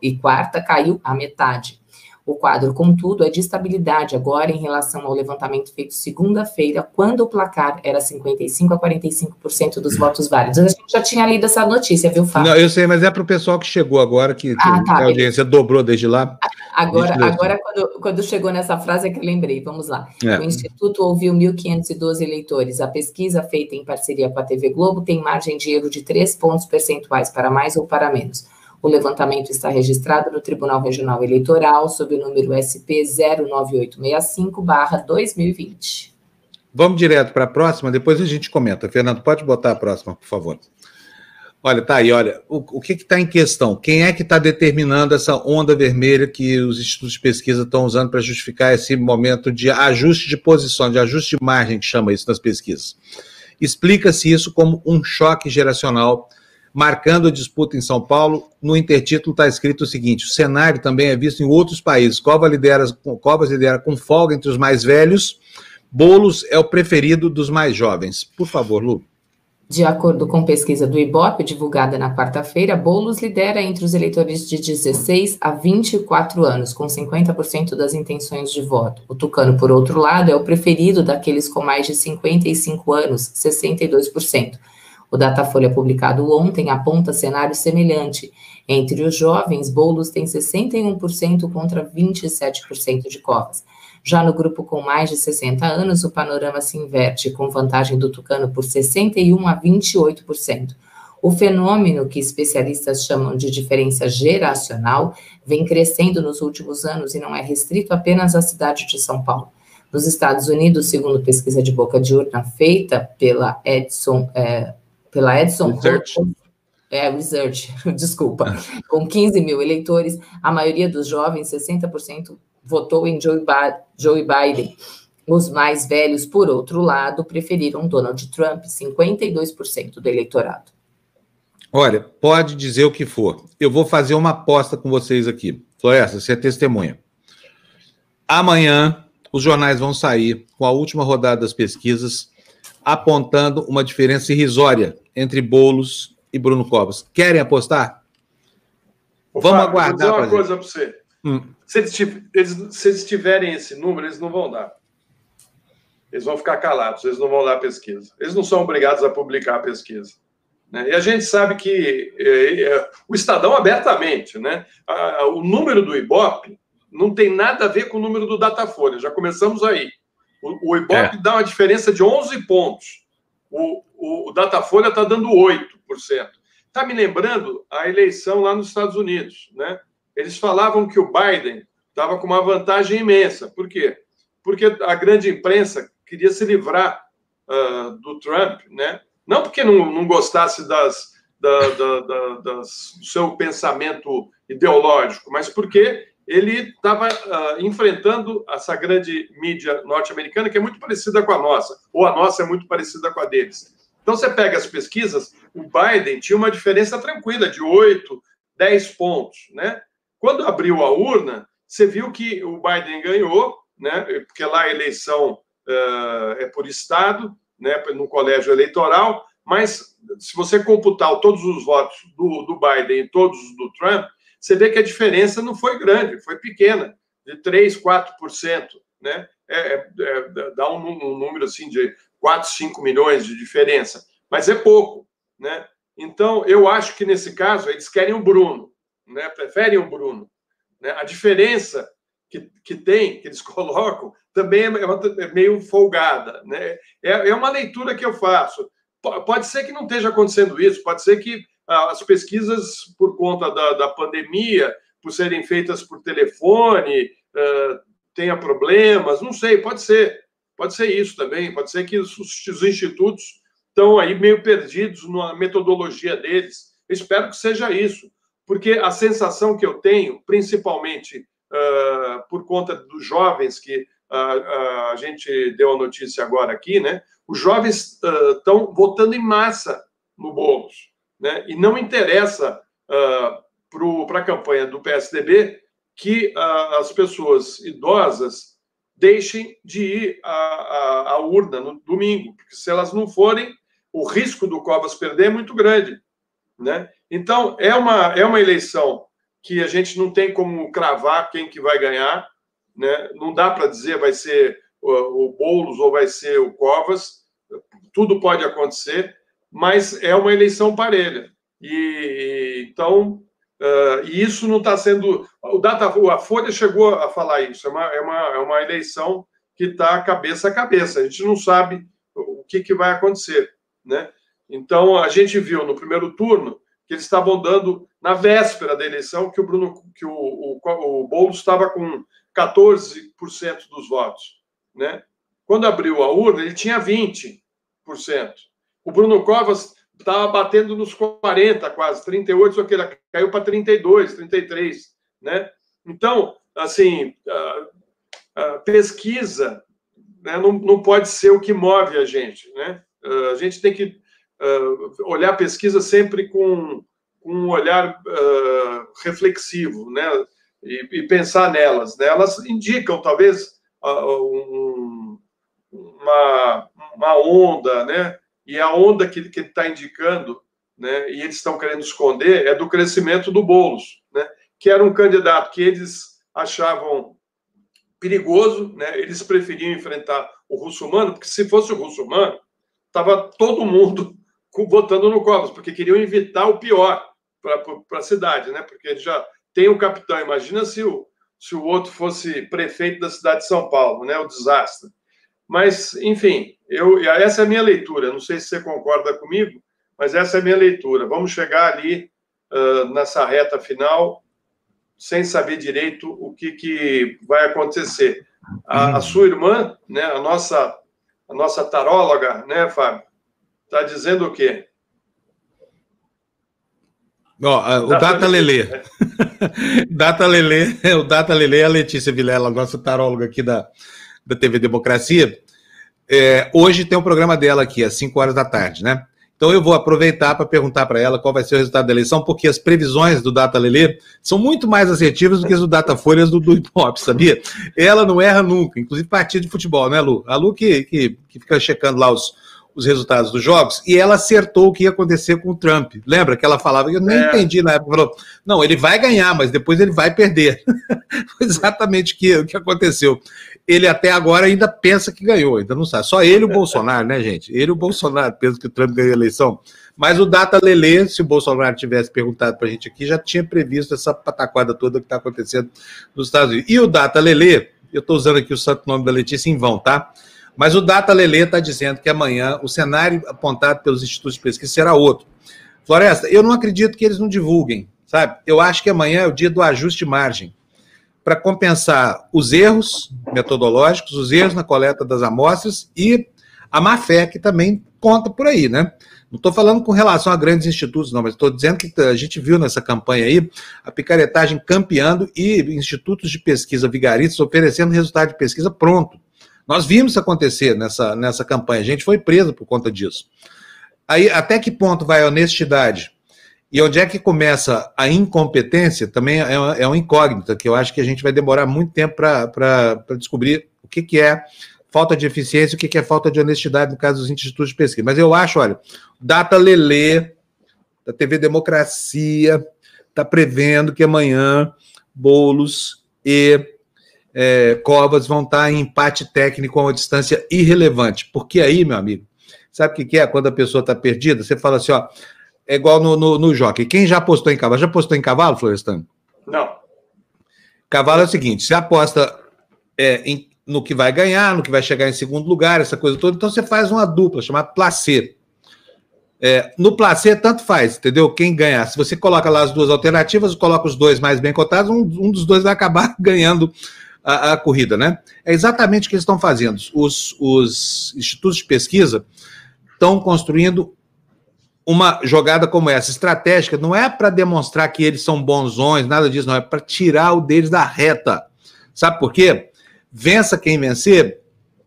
e quarta caiu à metade. O quadro, contudo, é de estabilidade agora em relação ao levantamento feito segunda-feira, quando o placar era 55% a 45% dos votos válidos. A gente já tinha lido essa notícia, viu, Fábio? Não, eu sei, mas é para o pessoal que chegou agora, que, ah, tá, a audiência beleza. dobrou desde lá. Agora, agora quando, quando, chegou nessa frase é que eu lembrei, vamos lá. É. O Instituto ouviu 1.512 eleitores. A pesquisa feita em parceria com a TV Globo tem margem de erro de 3 pontos percentuais para mais ou para menos. O levantamento está registrado no Tribunal Regional Eleitoral sob o número SP 09865-2020. Vamos direto para a próxima, depois a gente comenta. Fernando, pode botar a próxima, por favor. Olha, tá aí, olha, o, o que está em questão? Quem é que está determinando essa onda vermelha que os institutos de pesquisa estão usando para justificar esse momento de ajuste de posição, de ajuste de margem, que chama isso nas pesquisas? Explica-se isso como um choque geracional marcando a disputa em São Paulo. No intertítulo está escrito o seguinte: o cenário também é visto em outros países. Covas lidera, Covas lidera com folga entre os mais velhos. Bolos é o preferido dos mais jovens. Por favor, Lu. De acordo com pesquisa do IBOP, divulgada na quarta-feira, Boulos lidera entre os eleitores de 16 a 24 anos, com 50% das intenções de voto. O Tucano, por outro lado, é o preferido daqueles com mais de 55 anos, 62%. O Datafolha publicado ontem aponta cenário semelhante. Entre os jovens, Boulos tem 61% contra 27% de Covas. Já no grupo com mais de 60 anos, o panorama se inverte, com vantagem do Tucano por 61% a 28%. O fenômeno, que especialistas chamam de diferença geracional, vem crescendo nos últimos anos e não é restrito apenas à cidade de São Paulo. Nos Estados Unidos, segundo pesquisa de boca de urna feita pela Edson, é, pela Edson Research. É, Research, desculpa. Com 15 mil eleitores, a maioria dos jovens, 60%, votou em Joe, ba Joe Biden. Os mais velhos, por outro lado, preferiram Donald Trump, 52% do eleitorado. Olha, pode dizer o que for. Eu vou fazer uma aposta com vocês aqui. Floresta, você é testemunha. Amanhã, os jornais vão sair com a última rodada das pesquisas, apontando uma diferença irrisória entre Bolos e Bruno Covas. Querem apostar? Vamos Fábio, aguardar. Vou dizer uma coisa para você. Hum. Se, eles, eles, se eles tiverem esse número, eles não vão dar. Eles vão ficar calados, eles não vão dar pesquisa. Eles não são obrigados a publicar a pesquisa. Né? E a gente sabe que é, é, o Estadão, abertamente, né? A, o número do Ibope não tem nada a ver com o número do Datafolha, já começamos aí. O, o Ibope é. dá uma diferença de 11 pontos. O, o, o Datafolha está dando 8%. Está me lembrando a eleição lá nos Estados Unidos, né? eles falavam que o Biden estava com uma vantagem imensa. Por quê? Porque a grande imprensa queria se livrar uh, do Trump, né? Não porque não, não gostasse das, da, da, da, das, do seu pensamento ideológico, mas porque ele estava uh, enfrentando essa grande mídia norte-americana que é muito parecida com a nossa, ou a nossa é muito parecida com a deles. Então, você pega as pesquisas, o Biden tinha uma diferença tranquila de 8, 10 pontos, né? Quando abriu a urna, você viu que o Biden ganhou, né? Porque lá a eleição uh, é por estado, né? No colégio eleitoral. Mas se você computar todos os votos do, do Biden e todos os do Trump, você vê que a diferença não foi grande, foi pequena, de 3, 4%, né? É, é, é, dá um, um, número assim de 4, 5 milhões de diferença, mas é pouco, né? Então, eu acho que nesse caso eles querem o Bruno né? preferem o Bruno. Né? A diferença que, que tem, que eles colocam, também é, é meio folgada. Né? É, é uma leitura que eu faço. Pode ser que não esteja acontecendo isso, pode ser que as pesquisas, por conta da, da pandemia, por serem feitas por telefone, uh, tenha problemas, não sei, pode ser. Pode ser isso também, pode ser que os, os institutos estão aí meio perdidos na metodologia deles. Espero que seja isso porque a sensação que eu tenho, principalmente uh, por conta dos jovens que uh, uh, a gente deu a notícia agora aqui, né? Os jovens estão votando em massa no Boulos, né? E não interessa para a campanha do PSDB que as pessoas idosas deixem de ir à, à, à urna no domingo, porque se elas não forem, o risco do Covas perder é muito grande. Né? Então, é uma, é uma eleição que a gente não tem como cravar quem que vai ganhar, né? não dá para dizer vai ser o, o Boulos ou vai ser o Covas, tudo pode acontecer, mas é uma eleição parelha. E então, uh, e isso não está sendo. O Data, a Folha chegou a falar isso, é uma, é uma, é uma eleição que está cabeça a cabeça, a gente não sabe o que, que vai acontecer. Né? Então, a gente viu no primeiro turno que eles estavam dando, na véspera da eleição, que o Bruno, que o, o, o Boulos estava com 14% dos votos. Né? Quando abriu a urna, ele tinha 20%. O Bruno Covas estava batendo nos 40, quase, 38, só que ele caiu para 32, 33. Né? Então, assim, a, a pesquisa né, não, não pode ser o que move a gente. Né? A gente tem que uh, olhar a pesquisa sempre com, com um olhar uh, reflexivo, né? E, e, pensar nelas. Né? Elas indicam, talvez, um, uma, uma onda, né? E a onda que ele está indicando, né? E eles estão querendo esconder é do crescimento do Bolos, né? Que era um candidato que eles achavam perigoso, né? Eles preferiam enfrentar o russomano, porque se fosse o russomano, estava todo mundo votando no Covas, porque queriam evitar o pior para a cidade, né? Porque ele já tem o capitão. Imagina se o, se o outro fosse prefeito da cidade de São Paulo, né? O desastre. Mas, enfim, eu, essa é a minha leitura. Não sei se você concorda comigo, mas essa é a minha leitura. Vamos chegar ali uh, nessa reta final sem saber direito o que, que vai acontecer. A, a sua irmã, né, a nossa a nossa taróloga, né, Fábio, está dizendo o quê? Ó, o Data Lele. Data Lele, o Data Lele é a Letícia Vilela, nossa taróloga aqui da, da TV Democracia. É, hoje tem um programa dela aqui, às 5 horas da tarde, né? Então eu vou aproveitar para perguntar para ela qual vai ser o resultado da eleição, porque as previsões do Data Lele são muito mais assertivas do que as do Data Folhas do, do Hop, sabia? Ela não erra nunca, inclusive partida de futebol, né, Lu? A Lu que, que, que fica checando lá os, os resultados dos jogos, e ela acertou o que ia acontecer com o Trump. Lembra que ela falava, eu nem é. entendi na época, falou, não, ele vai ganhar, mas depois ele vai perder. Foi exatamente o que, o que aconteceu. Ele até agora ainda pensa que ganhou, ainda não sabe. Só ele e o Bolsonaro, né, gente? Ele e o Bolsonaro pensam que o Trump ganhou a eleição. Mas o Data Lele, se o Bolsonaro tivesse perguntado para a gente aqui, já tinha previsto essa pataquada toda que está acontecendo nos Estados Unidos. E o Data Lele, eu estou usando aqui o santo nome da Letícia em vão, tá? Mas o Data Lele está dizendo que amanhã o cenário apontado pelos institutos de pesquisa será outro. Floresta, eu não acredito que eles não divulguem, sabe? Eu acho que amanhã é o dia do ajuste de margem para compensar os erros metodológicos, os erros na coleta das amostras e a má fé que também conta por aí, né? Não estou falando com relação a grandes institutos, não, mas estou dizendo que a gente viu nessa campanha aí a picaretagem campeando e institutos de pesquisa vigaristas oferecendo resultado de pesquisa pronto. Nós vimos isso acontecer nessa, nessa campanha, a gente foi preso por conta disso. Aí, até que ponto vai a honestidade? E onde é que começa a incompetência? Também é uma, é uma incógnita, que eu acho que a gente vai demorar muito tempo para descobrir o que, que é falta de eficiência, o que, que é falta de honestidade no caso dos institutos de pesquisa. Mas eu acho, olha, Data Lelê, da TV Democracia, está prevendo que amanhã Bolos e é, Covas vão estar em empate técnico a uma distância irrelevante. Porque aí, meu amigo, sabe o que é quando a pessoa está perdida? Você fala assim, ó, é igual no, no, no jockey. Quem já apostou em cavalo? Já apostou em cavalo, Florestano? Não. Cavalo é o seguinte: você aposta é, em, no que vai ganhar, no que vai chegar em segundo lugar, essa coisa toda. Então você faz uma dupla chamada placê. É, no placê, tanto faz, entendeu? Quem ganhar. Se você coloca lá as duas alternativas, coloca os dois mais bem cotados, um, um dos dois vai acabar ganhando a, a corrida, né? É exatamente o que eles estão fazendo. Os, os institutos de pesquisa estão construindo uma jogada como essa, estratégica, não é para demonstrar que eles são bonzões, nada disso, não, é para tirar o deles da reta. Sabe por quê? Vença quem vencer,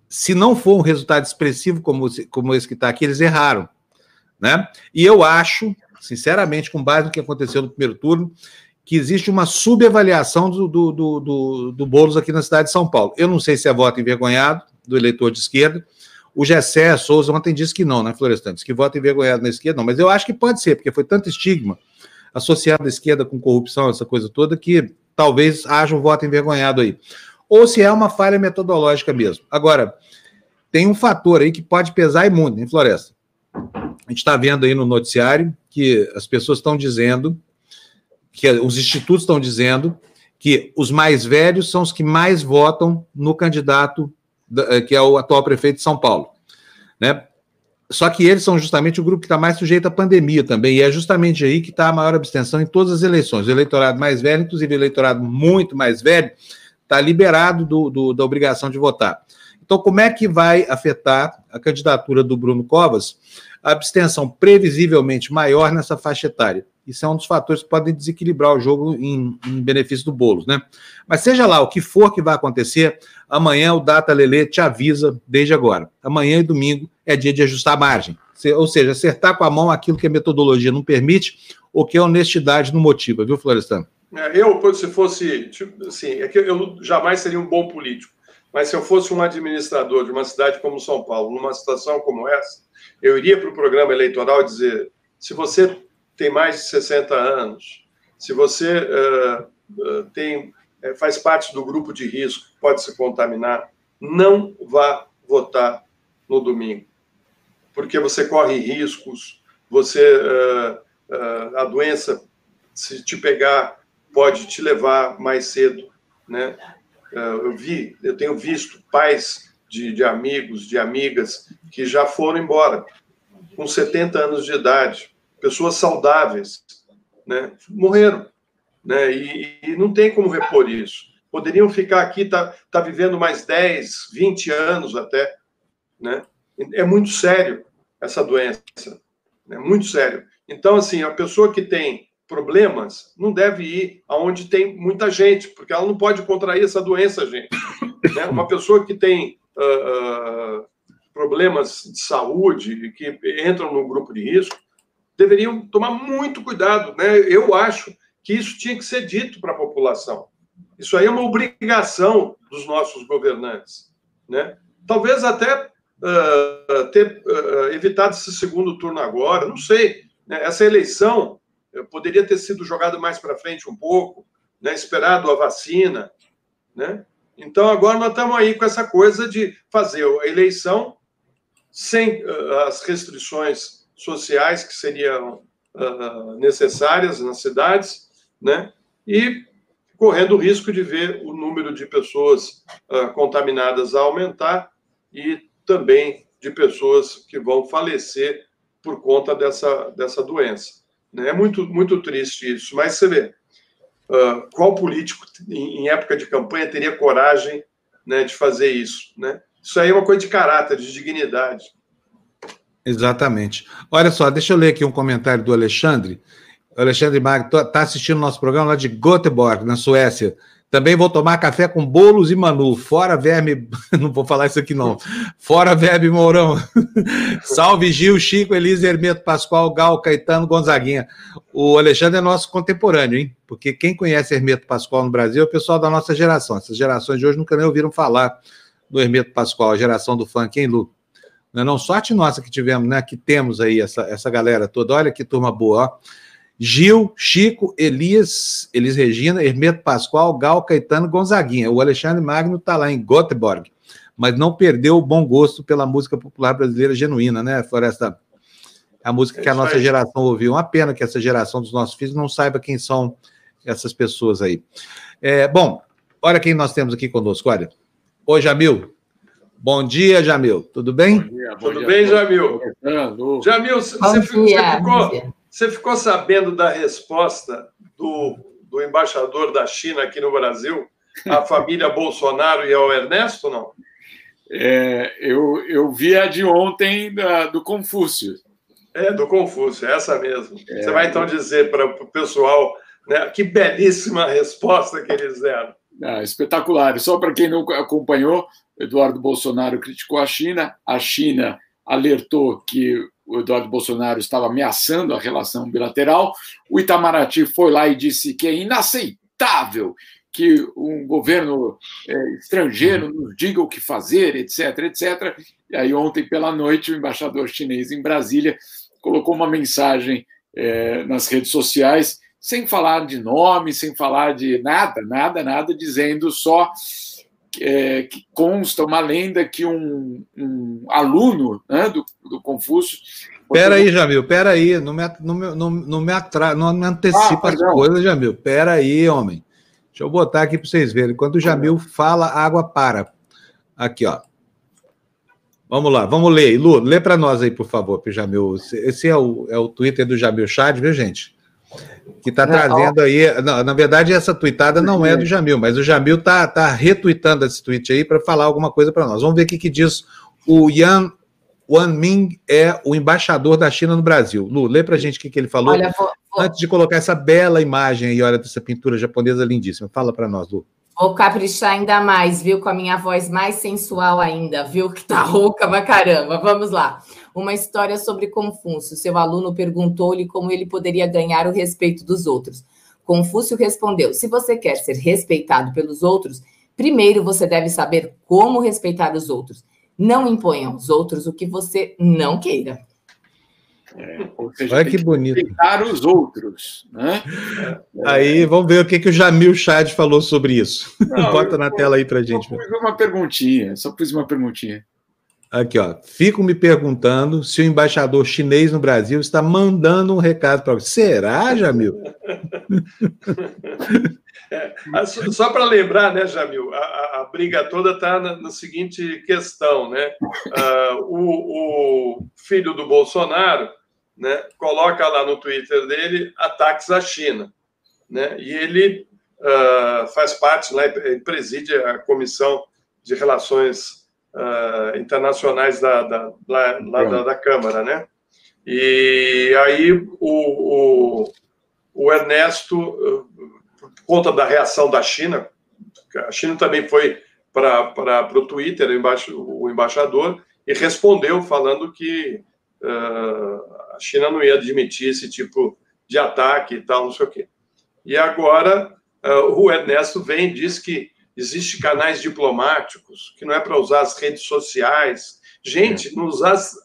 se não for um resultado expressivo como, como esse que está aqui, eles erraram. Né? E eu acho, sinceramente, com base no que aconteceu no primeiro turno, que existe uma subavaliação do, do, do, do, do Boulos aqui na cidade de São Paulo. Eu não sei se é voto envergonhado do eleitor de esquerda. O Gessé Souza ontem disse que não, né, Florestan? Disse que voto envergonhado na esquerda, não. Mas eu acho que pode ser, porque foi tanto estigma associado à esquerda com corrupção, essa coisa toda, que talvez haja um voto envergonhado aí. Ou se é uma falha metodológica mesmo. Agora, tem um fator aí que pode pesar e muito, hein, Floresta? A gente está vendo aí no noticiário que as pessoas estão dizendo que os institutos estão dizendo que os mais velhos são os que mais votam no candidato que é o atual prefeito de São Paulo, né? Só que eles são justamente o grupo que está mais sujeito à pandemia também, e é justamente aí que está a maior abstenção em todas as eleições. O eleitorado mais velho, inclusive o eleitorado muito mais velho, está liberado do, do, da obrigação de votar. Então, como é que vai afetar a candidatura do Bruno Covas? A abstenção previsivelmente maior nessa faixa etária Isso é um dos fatores que podem desequilibrar o jogo em, em benefício do Boulos, né? Mas seja lá o que for que vai acontecer, amanhã o Data Lele te avisa desde agora. Amanhã e domingo é dia de ajustar a margem. Ou seja, acertar com a mão aquilo que a metodologia não permite ou que a honestidade não motiva, viu, Florestan? É, eu, se fosse, tipo, assim, é que eu jamais seria um bom político, mas se eu fosse um administrador de uma cidade como São Paulo, numa situação como essa, eu iria para o programa eleitoral dizer: se você tem mais de 60 anos, se você uh, uh, tem, uh, faz parte do grupo de risco, pode se contaminar, não vá votar no domingo, porque você corre riscos, você a doença, se te pegar, pode te levar mais cedo, né? Eu vi, eu tenho visto pais de, de amigos, de amigas que já foram embora com 70 anos de idade, pessoas saudáveis, né? Morreram, né? E, e não tem como repor isso. Poderiam ficar aqui, tá, tá vivendo mais 10, 20 anos até, né? É muito sério essa doença, é né? muito sério. Então, assim, a pessoa que tem problemas não deve ir aonde tem muita gente, porque ela não pode contrair essa doença, gente. Né? Uma pessoa que tem uh, uh, problemas de saúde, que entram no grupo de risco, deveriam tomar muito cuidado. Né? Eu acho que isso tinha que ser dito para a população. Isso aí é uma obrigação dos nossos governantes. Né? Talvez até uh, ter evitado esse segundo turno agora, não sei. Né? Essa eleição poderia ter sido jogada mais para frente um pouco, né? esperado a vacina. Né? Então, agora nós estamos aí com essa coisa de fazer a eleição sem uh, as restrições sociais que seriam uh, necessárias nas cidades, né? E correndo o risco de ver o número de pessoas uh, contaminadas aumentar e também de pessoas que vão falecer por conta dessa, dessa doença. Né? É muito, muito triste isso, mas você vê, uh, qual político em, em, época de campanha teria coragem né, de fazer isso? Né? Isso aí é uma coisa de caráter, de dignidade. Exatamente. Olha só, deixa eu ler aqui um comentário do Alexandre. O Alexandre Mag está assistindo nosso programa lá de Göteborg, na Suécia. Também vou tomar café com bolos e Manu. Fora verme. Não vou falar isso aqui, não. Fora verme Mourão. Salve Gil, Chico, Elisa, Hermeto Pascoal, Gal, Caetano, Gonzaguinha. O Alexandre é nosso contemporâneo, hein? Porque quem conhece Hermeto Pascoal no Brasil é o pessoal da nossa geração. Essas gerações de hoje nunca nem ouviram falar do Hermeto Pascoal, a geração do funk, hein, Lu? Não, é não sorte nossa que tivemos, né? Que temos aí essa, essa galera toda. Olha que turma boa, ó. Gil, Chico, Elias, Elis Regina, Hermeto Pascoal, Gal, Caetano, Gonzaguinha. O Alexandre Magno está lá em Göteborg, mas não perdeu o bom gosto pela música popular brasileira genuína, né, Floresta? A música que a nossa geração ouviu. Uma pena que essa geração dos nossos filhos não saiba quem são essas pessoas aí. É, bom, olha quem nós temos aqui conosco, olha. Oi, Jamil. Bom dia, Jamil. Tudo bem? Dia, Tudo dia, bem, Jamil? Jamil, você ficou, ficou, você ficou sabendo da resposta do, do embaixador da China aqui no Brasil, à família Bolsonaro e ao Ernesto, não? É, eu, eu vi a de ontem da, do Confúcio. É, do Confúcio, é essa mesmo. É, você vai então dizer para o pessoal né, que belíssima resposta que eles deram. Ah, espetacular. Só para quem não acompanhou, Eduardo Bolsonaro criticou a China, a China alertou que o Eduardo Bolsonaro estava ameaçando a relação bilateral, o Itamaraty foi lá e disse que é inaceitável que um governo é, estrangeiro nos diga o que fazer, etc, etc. E aí, ontem pela noite, o embaixador chinês em Brasília colocou uma mensagem é, nas redes sociais, sem falar de nome, sem falar de nada, nada, nada, dizendo só é, que consta uma lenda que um, um aluno né, do, do Confúcio. Pera aí, Jamil, pera aí, não me, não me, não, não me, atra, não me antecipa ah, as coisas, Jamil. Pera aí, homem. Deixa eu botar aqui para vocês verem. Quando o Jamil fala, a água para. Aqui, ó. Vamos lá, vamos ler. Lu, lê para nós aí, por favor, para Jamil. Esse é o, é o Twitter do Jamil Chad, viu, gente? Que está trazendo aí. Não, na verdade, essa tweetada não é do Jamil, mas o Jamil está tá retweetando esse tweet aí para falar alguma coisa para nós. Vamos ver o que, que diz o Yan Wan Ming é o embaixador da China no Brasil. Lu, lê para a gente o que, que ele falou. Olha, vou, antes de colocar essa bela imagem aí, olha, dessa pintura japonesa lindíssima. Fala para nós, Lu. Vou caprichar ainda mais, viu? Com a minha voz mais sensual ainda, viu? Que tá rouca pra caramba. Vamos lá. Uma história sobre Confúcio. Seu aluno perguntou-lhe como ele poderia ganhar o respeito dos outros. Confúcio respondeu: Se você quer ser respeitado pelos outros, primeiro você deve saber como respeitar os outros. Não imponha aos outros o que você não queira. É, seja, Olha que bonito. Respeitar os outros. Né? Aí vamos ver o que, que o Jamil Chad falou sobre isso. Não, Bota na tela aí para gente. Só pus uma perguntinha, só pus uma perguntinha. Aqui, ó. Fico me perguntando se o embaixador chinês no Brasil está mandando um recado para. Será, Jamil? É, só para lembrar, né, Jamil, a, a briga toda está na, na, seguinte questão, né? Uh, o, o, filho do Bolsonaro né, coloca lá no Twitter dele ataques à China, né? E ele uh, faz parte, lá, preside a comissão de relações uh, internacionais da, da, lá, lá da, da, Câmara, né? E aí o, o, o Ernesto conta da reação da China, a China também foi para o Twitter, o embaixador, e respondeu falando que uh, a China não ia admitir esse tipo de ataque e tal, não sei o quê. E agora uh, o Ernesto vem e diz que existe canais diplomáticos, que não é para usar as redes sociais. Gente, não usar as,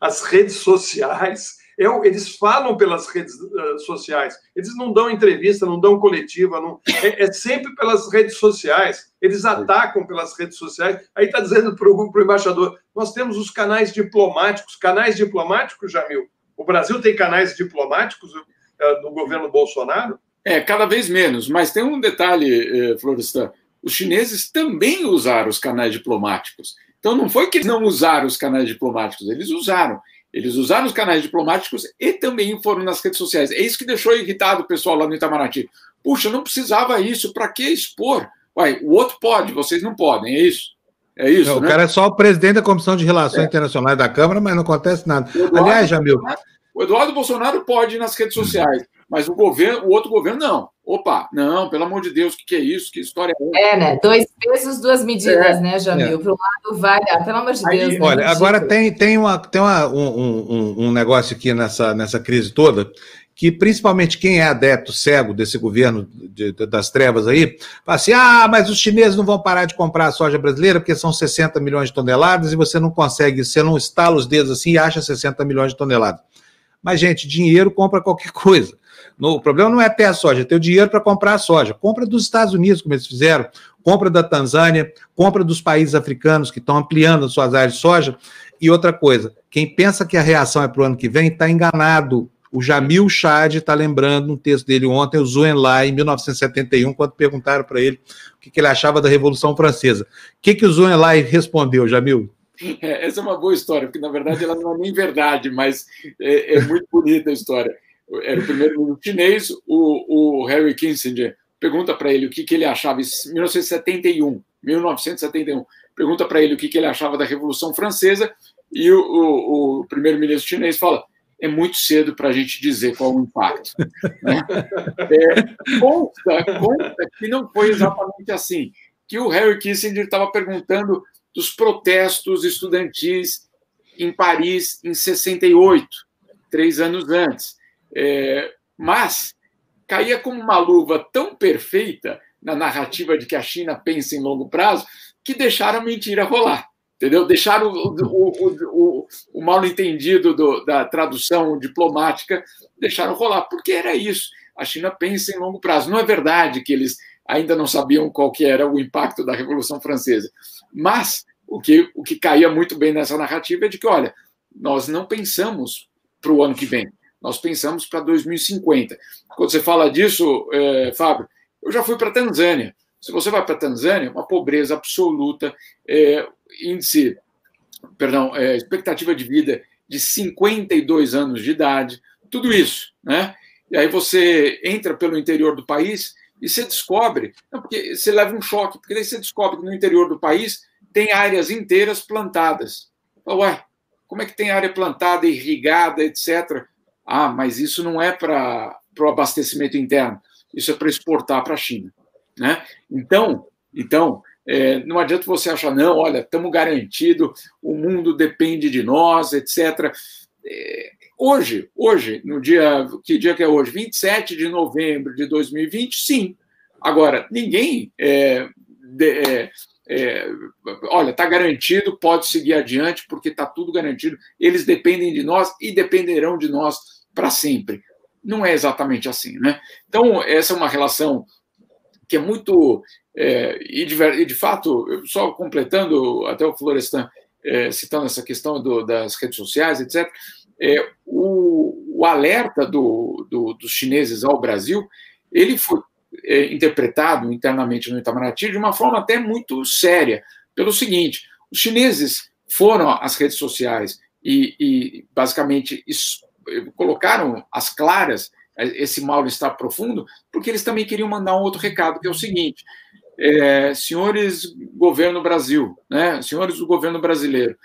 as redes sociais eu, eles falam pelas redes uh, sociais, eles não dão entrevista, não dão coletiva, não, é, é, sempre pelas redes sociais, eles atacam pelas redes sociais. Aí está dizendo para o embaixador: nós temos os canais diplomáticos, canais diplomáticos, Jamil. O Brasil tem canais diplomáticos uh, no governo Bolsonaro? É, cada vez menos, mas tem um detalhe, eh, Florestan: os chineses também usaram os canais diplomáticos. Então não foi que eles não usaram os canais diplomáticos, eles usaram. Eles usaram os canais diplomáticos e também foram nas redes sociais. É isso que deixou irritado o pessoal lá no Itamaraty. Puxa, não precisava isso, para que expor? Uai, o outro pode, vocês não podem, é isso? É isso. Não, né? O cara é só o presidente da Comissão de Relações é. Internacionais da Câmara, mas não acontece nada. Aliás, Jamil. O Eduardo Bolsonaro pode ir nas redes sociais. Mas o governo, o outro governo, não. Opa, não, pelo amor de Deus, o que, que é isso? Que história é? É, né? Dois pesos, duas medidas, é, né, Jamil? É. Para um lado vai, ah, pelo amor de Aí, Deus. Né? Olha, né? agora tem, tem, uma, tem uma, um, um, um negócio aqui nessa, nessa crise toda que principalmente quem é adepto cego desse governo de, de, das trevas aí, fala assim: ah, mas os chineses não vão parar de comprar a soja brasileira porque são 60 milhões de toneladas e você não consegue, você não estala os dedos assim e acha 60 milhões de toneladas. Mas, gente, dinheiro compra qualquer coisa. No, o problema não é ter a soja, é ter o dinheiro para comprar a soja. Compra dos Estados Unidos, como eles fizeram, compra da Tanzânia, compra dos países africanos que estão ampliando as suas áreas de soja. E outra coisa, quem pensa que a reação é para o ano que vem está enganado. O Jamil Chad está lembrando um texto dele ontem, o Zuen Lai, em 1971, quando perguntaram para ele o que, que, ele achava da Revolução Francesa. O que, que o Zuen Lai respondeu, Jamil? É, essa é uma boa história, porque na verdade ela não é nem verdade, mas é, é muito bonita a história era o primeiro-ministro chinês, o, o Harry Kissinger pergunta para ele o que, que ele achava, em 1971, 1971, pergunta para ele o que, que ele achava da Revolução Francesa, e o, o, o primeiro-ministro chinês fala: é muito cedo para a gente dizer qual o impacto. Né? É, consta, consta que não foi exatamente assim, que o Harry Kissinger estava perguntando dos protestos estudantis em Paris em 68, três anos antes. É, mas caía como uma luva tão perfeita na narrativa de que a China pensa em longo prazo que deixaram a mentira rolar. Entendeu? Deixaram o, o, o, o mal entendido do, da tradução diplomática, deixaram rolar, porque era isso. A China pensa em longo prazo. Não é verdade que eles ainda não sabiam qual que era o impacto da Revolução Francesa. Mas o que, o que caía muito bem nessa narrativa é de que, olha, nós não pensamos para o ano que vem nós pensamos para 2050. Quando você fala disso, é, Fábio, eu já fui para a Tanzânia. Se você vai para a Tanzânia, uma pobreza absoluta, é, índice, perdão, é, expectativa de vida de 52 anos de idade, tudo isso, né? E aí você entra pelo interior do país e você descobre, porque você leva um choque, porque daí você descobre que no interior do país tem áreas inteiras plantadas. Ué, como é que tem área plantada, irrigada, etc., Ah, mas isso não é para o abastecimento interno, isso é para exportar para a China. Né? Então, então é, não adianta você achar, não, olha, estamos garantidos, o mundo depende de nós, etc. É, hoje, hoje, no dia, que dia que é hoje? 27 de novembro de 2020, sim. Agora, ninguém é, de, é, é, olha, está garantido, pode seguir adiante, porque está tudo garantido. Eles dependem de nós e dependerão de nós para sempre. Não é exatamente assim, né? Então, essa é uma relação que é muito. É, e, de, e, de, fato, só completando, até o Florestan é, citando essa questão do, das redes sociais, etc., é, o, o, alerta do, do, dos chineses ao Brasil ele foi é, interpretado internamente no Itamaraty de uma forma até muito séria, pelo seguinte: os chineses foram às redes sociais e, e basicamente colocaram as claras esse mal-estar profundo, porque eles também queriam mandar um outro recado, que é o seguinte: é, senhores governo Brasil, né, senhores do governo brasileiro,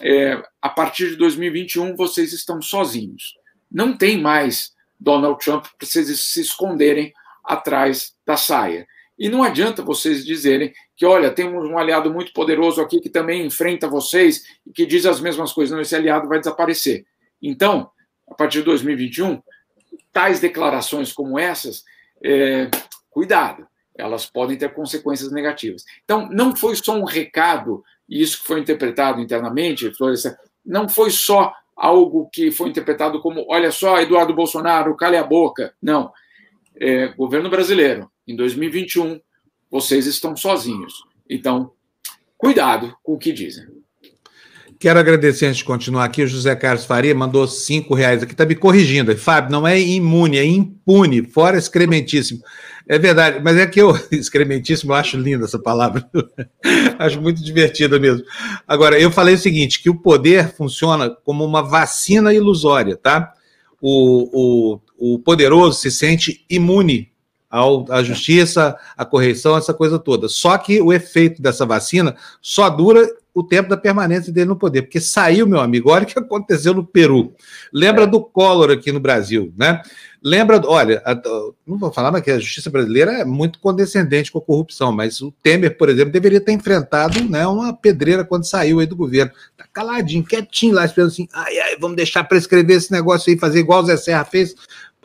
é, a partir de 2021 vocês estão sozinhos. Não tem mais Donald Trump para vocês se esconderem atrás da saia. E não adianta vocês dizerem que, olha, temos um aliado muito poderoso aqui que também enfrenta vocês e que diz as mesmas coisas. Não, esse aliado vai desaparecer. Então, a partir de 2021, tais declarações como essas, é, cuidado, elas podem ter consequências negativas. Então, não foi só um recado, e isso que foi interpretado internamente, Florestan, não foi só algo que foi interpretado como, olha só, Eduardo Bolsonaro, cale a boca. Não é, governo brasileiro, em 2021, vocês estão sozinhos. Então, cuidado com o que dizem. Quero agradecer antes de continuar aqui. O José Carlos Faria mandou cinco reais aqui, está me corrigindo. Fábio, não é imune, é impune, fora excrementíssimo. É verdade, mas é que eu, excrementíssimo, eu acho linda essa palavra. acho muito divertida mesmo. Agora, eu falei o seguinte: que o poder funciona como uma vacina ilusória, tá? O, o o poderoso se sente imune ao, à justiça, à correção, essa coisa toda. Só que o efeito dessa vacina só dura o tempo da permanência dele no poder, porque saiu, meu amigo, olha o que aconteceu no Peru. Lembra é. do Collor aqui no Brasil, né? Lembra, olha, a, não vou falar, mas que a justiça brasileira é muito condescendente com a corrupção, mas o Temer, por exemplo, deveria ter enfrentado né, uma pedreira quando saiu aí do governo. Tá caladinho, quietinho lá, esperando assim, ai, ai, vamos deixar prescrever esse negócio aí, fazer igual o Zé Serra fez,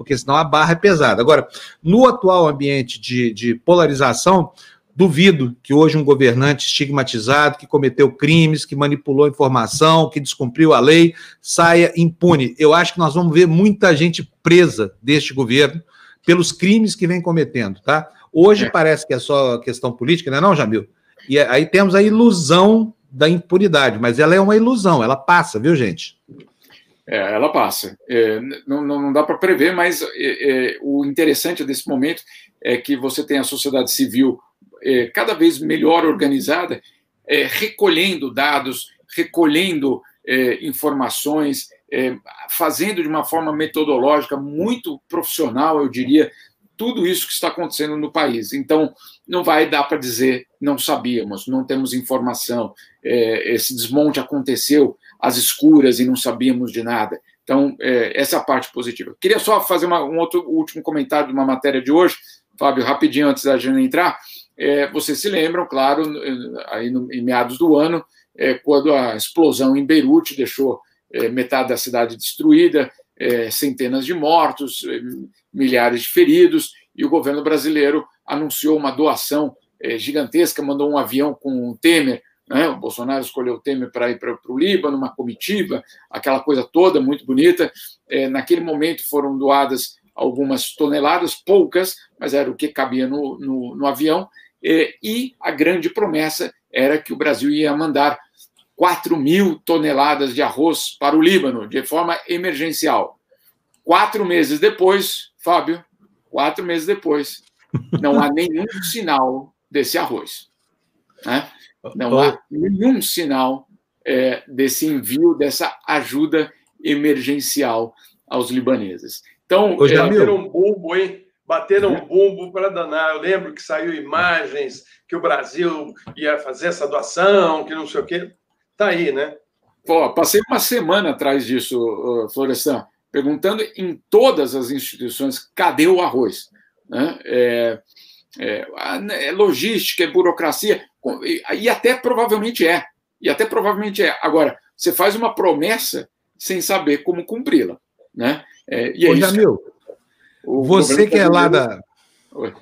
porque senão a barra é pesada. Agora, no atual ambiente de, de polarização, duvido que hoje um governante estigmatizado, que cometeu crimes, que manipulou informação, que descumpriu a lei, saia impune. Eu acho que nós vamos ver muita gente presa deste governo pelos crimes que vem cometendo, tá? Hoje é. parece que é só questão política, não é não, Jamil? E aí temos a ilusão da impunidade, mas ela é uma ilusão, ela passa, viu, gente? É, ela passa. É, não, não, dá para prever, mas é, é, o interessante desse momento é que você tem a sociedade civil é, cada vez melhor organizada, é, recolhendo dados, recolhendo informações, fazendo de uma forma metodológica muito profissional, eu diria, tudo isso que está acontecendo no país. Então, não vai dar para dizer não sabíamos, não temos informação, esse desmonte aconteceu às escuras e não sabíamos de nada. Então, é, essa é a parte positiva. Queria só fazer uma, um outro último comentário de uma matéria de hoje, Fábio, rapidinho antes da gente entrar. É, vocês se lembram, claro, aí no, em meados do ano, é, quando a explosão em Beirute deixou é, metade da cidade destruída, é, centenas de mortos, é, milhares de feridos, e o governo brasileiro anunciou uma doação gigantesca, mandou um avião com o Temer né? O Bolsonaro escolheu o Temer para ir para o Líbano, uma comitiva, aquela coisa toda muito bonita. É, naquele momento foram doadas algumas toneladas, poucas, mas era o que cabia no, no, no avião. É, e a grande promessa era que o Brasil ia mandar 4 mil toneladas de arroz para o Líbano, de forma emergencial. Quatro meses depois, Fábio, quatro meses depois, não há nenhum sinal desse arroz. Né? Não há nenhum sinal é, desse envio, dessa ajuda emergencial aos libaneses. Então, Ô, é, bateram um bumbo, hein? Bateram um bumbo para danar. Eu lembro que saiu imagens que o Brasil ia fazer essa doação, que não sei o quê. Tá aí, né? Pô, passei uma semana atrás disso, Florestan. perguntando em todas as instituições cadê o arroz. Né? É, é, é logística, é burocracia, e até provavelmente é. E até provavelmente é. Agora, você faz uma promessa sem saber como cumpri-la. Né? É, e é Ô, isso. Jamil, você que é lá da. Oi.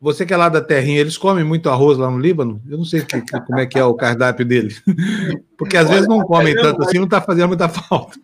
Você que é lá da terrinha, eles comem muito arroz lá no Líbano? Eu não sei que, como é que é o cardápio deles. Porque às vezes não comem tanto assim, não está fazendo muita falta.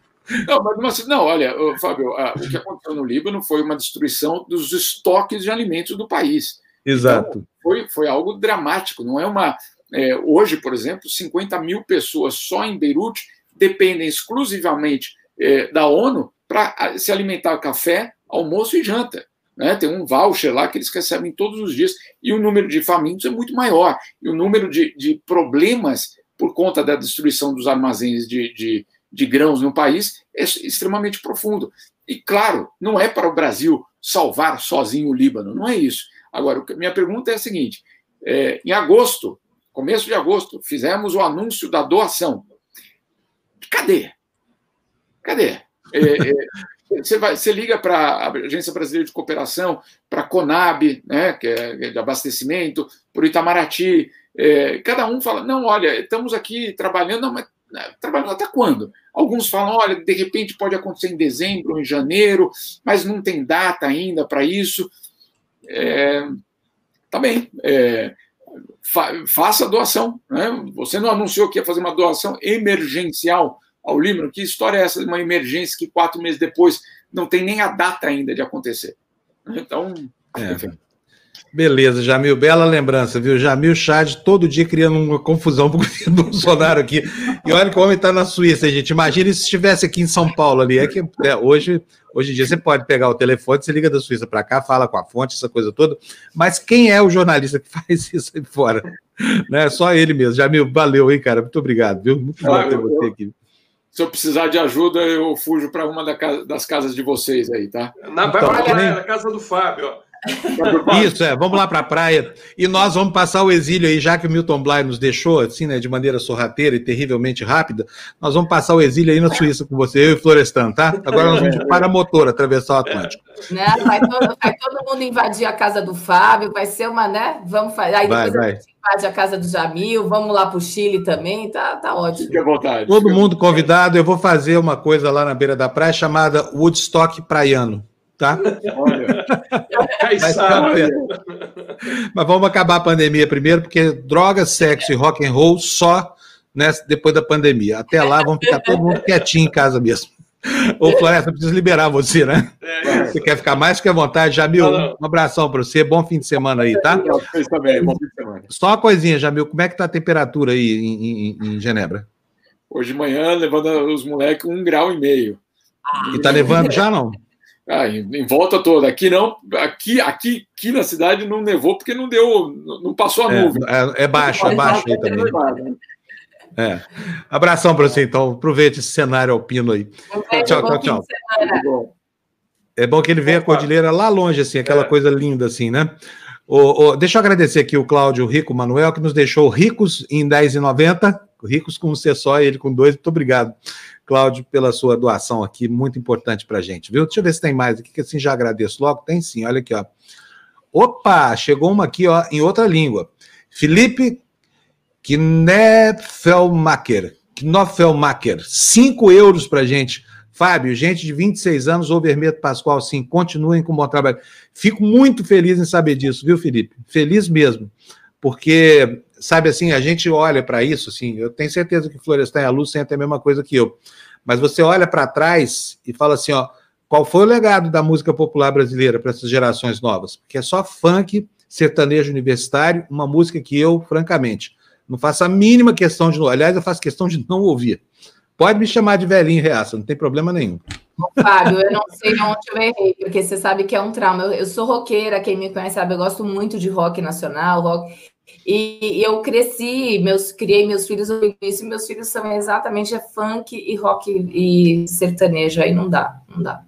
Não, mas, não, olha, Fábio, o que aconteceu no Líbano foi uma destruição dos estoques de alimentos do país. Exato. Então, foi, foi algo dramático, não é uma. É, hoje, por exemplo, 50 mil pessoas só em Beirute dependem exclusivamente é, da ONU para se alimentar café, almoço e janta. Né? Tem um voucher lá que eles recebem todos os dias, e o número de famintos é muito maior. E o número de, de problemas por conta da destruição dos armazéns de, de, de grãos no país é extremamente profundo. E, claro, não é para o Brasil salvar sozinho o Líbano, não é isso. Agora, minha pergunta é a seguinte: é, em agosto, começo de agosto, fizemos o anúncio da doação. Cadê? Cadê? É, é, você, vai, você liga para a Agência Brasileira de Cooperação, para a Conab, né, que é de abastecimento, para o Itamaraty. É, cada um fala: não, olha, estamos aqui trabalhando, não, mas né, trabalhando até quando? Alguns falam: olha, de repente pode acontecer em dezembro, em janeiro, mas não tem data ainda para isso. É, tá bem. É, fa faça a doação. Né? Você não anunciou que ia fazer uma doação emergencial ao Líbano. Que história é essa de uma emergência que quatro meses depois não tem nem a data ainda de acontecer? Então, é. enfim. Beleza, Jamil, bela lembrança, viu? Jamil Chad todo dia criando uma confusão pro governo Bolsonaro aqui. E olha que o homem está na Suíça, gente. Imagina se estivesse aqui em São Paulo ali. É que é, hoje, hoje em dia você pode pegar o telefone, você liga da Suíça para cá, fala com a fonte, essa coisa toda. Mas quem é o jornalista que faz isso aí fora? Né? Só ele mesmo. Jamil, valeu aí, cara. Muito obrigado, viu? Muito bom ter você aqui se eu precisar de ajuda, eu fujo para uma das casas de vocês aí, tá? Na, vai então, para a casa do Fábio, ó. Isso, é, vamos lá para a praia. E nós vamos passar o exílio aí, já que o Milton Bly nos deixou, assim, né, de maneira sorrateira e terrivelmente rápida, nós vamos passar o exílio aí na Suíça com você, eu e Florestan, tá? Agora nós vamos de paramotor atravessar o Atlântico. Né? Vai, todo, vai todo mundo invadir a casa do Fábio, vai ser uma, né? Vamos fazer. Aí depois vai, vai. a gente invade a casa do Jamil, vamos lá para o Chile também, tá, tá ótimo. Fique à vontade. Todo mundo convidado, eu vou fazer uma coisa lá na beira da praia chamada Woodstock Praiano tá? Olha, Mas vamos acabar a pandemia primeiro, porque droga, sexo e rock and roll só né, depois da pandemia. Até lá, vamos ficar todo mundo quietinho em casa mesmo. Ô, Floresta, preciso liberar você, né? É você quer ficar mais que à vontade? Jamil, um abração para você. Bom fim de semana aí, tá? Vocês também, bom fim de semana. Só uma coisinha, Jamil, como é que tá a temperatura aí em, em, em Genebra? Hoje de manhã, levando os moleques um grau e meio. E tá levando já, não? Ah, em, em, volta toda. Aqui não, aqui, aqui, aqui na cidade não nevou porque não deu, não passou a é, nuvem. É, é baixo, é baixo aí também. É. Abração para você, então. Aproveite esse cenário alpino aí. tchau, tchau, tchau. É bom que ele veja a cordilheira lá longe, assim, aquela é. coisa linda, assim, né? O, o, deixa eu agradecer aqui o Cláudio Rico Manuel, que nos deixou ricos em R$10,90, ricos com um C só e ele com dois. Muito obrigado. Cláudio, pela sua doação aqui, muito importante para a gente, viu? Deixa eu ver se tem mais aqui, que assim já agradeço logo. Tem sim, olha aqui, ó. Opa, chegou uma aqui, ó, em outra língua. Felipe Kneffelmacher, Knoffelmacher, 5 euros para gente. Fábio, gente de 26 anos, ou Vermelho Pascoal, sim, continuem com o bom trabalho. Fico muito feliz em saber disso, viu, Felipe? Feliz mesmo, porque sabe assim, a gente olha para isso, assim, eu tenho certeza que Florestan e a Luz sentem a mesma coisa que eu. Mas você olha para trás e fala assim, ó, qual foi o legado da música popular brasileira para essas gerações novas? Porque é só funk, sertanejo universitário, uma música que eu, francamente, não faço a mínima questão de. Aliás, eu faço questão de não ouvir. Pode me chamar de velhinho reaça, não tem problema nenhum. Fábio, eu não sei onde eu errei, porque você sabe que é um trauma. Eu, eu, sou roqueira, quem me conhece sabe, eu gosto muito de rock nacional, rock. E eu cresci, meus, criei meus filhos ouvindo isso, e meus filhos são exatamente é funk e rock e sertanejo, aí não dá, não dá.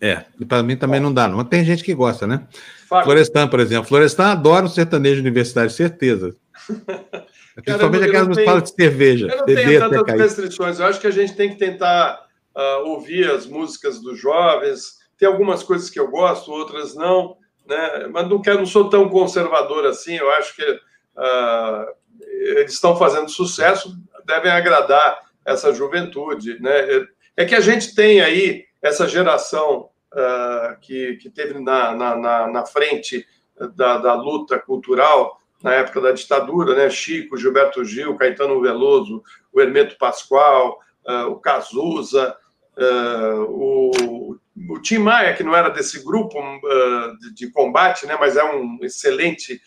É, para mim também não dá, não. Mas tem gente que gosta, né? Florestan, por exemplo. Florestan adora o sertanejo universitário, certeza. Principalmente aquelas tenho, falam de cerveja. Eu não tenho tantas restrições. Eu acho que a gente tem que tentar uh, ouvir as músicas dos jovens. Tem algumas coisas que eu gosto, outras não, né? mas não, quero, não sou tão conservador assim. Eu acho que uh, eles estão fazendo sucesso, devem agradar essa juventude. Né? É que a gente tem aí essa geração uh, que, que teve na, na, na frente da, da, luta cultural na época da ditadura, né? Chico, Gilberto Gil, Caetano Veloso, o Hermeto Pascoal, uh, o Cazuza, uh, o, o Tim Maia, que não era desse grupo uh, de, de, combate, né? mas é um excelente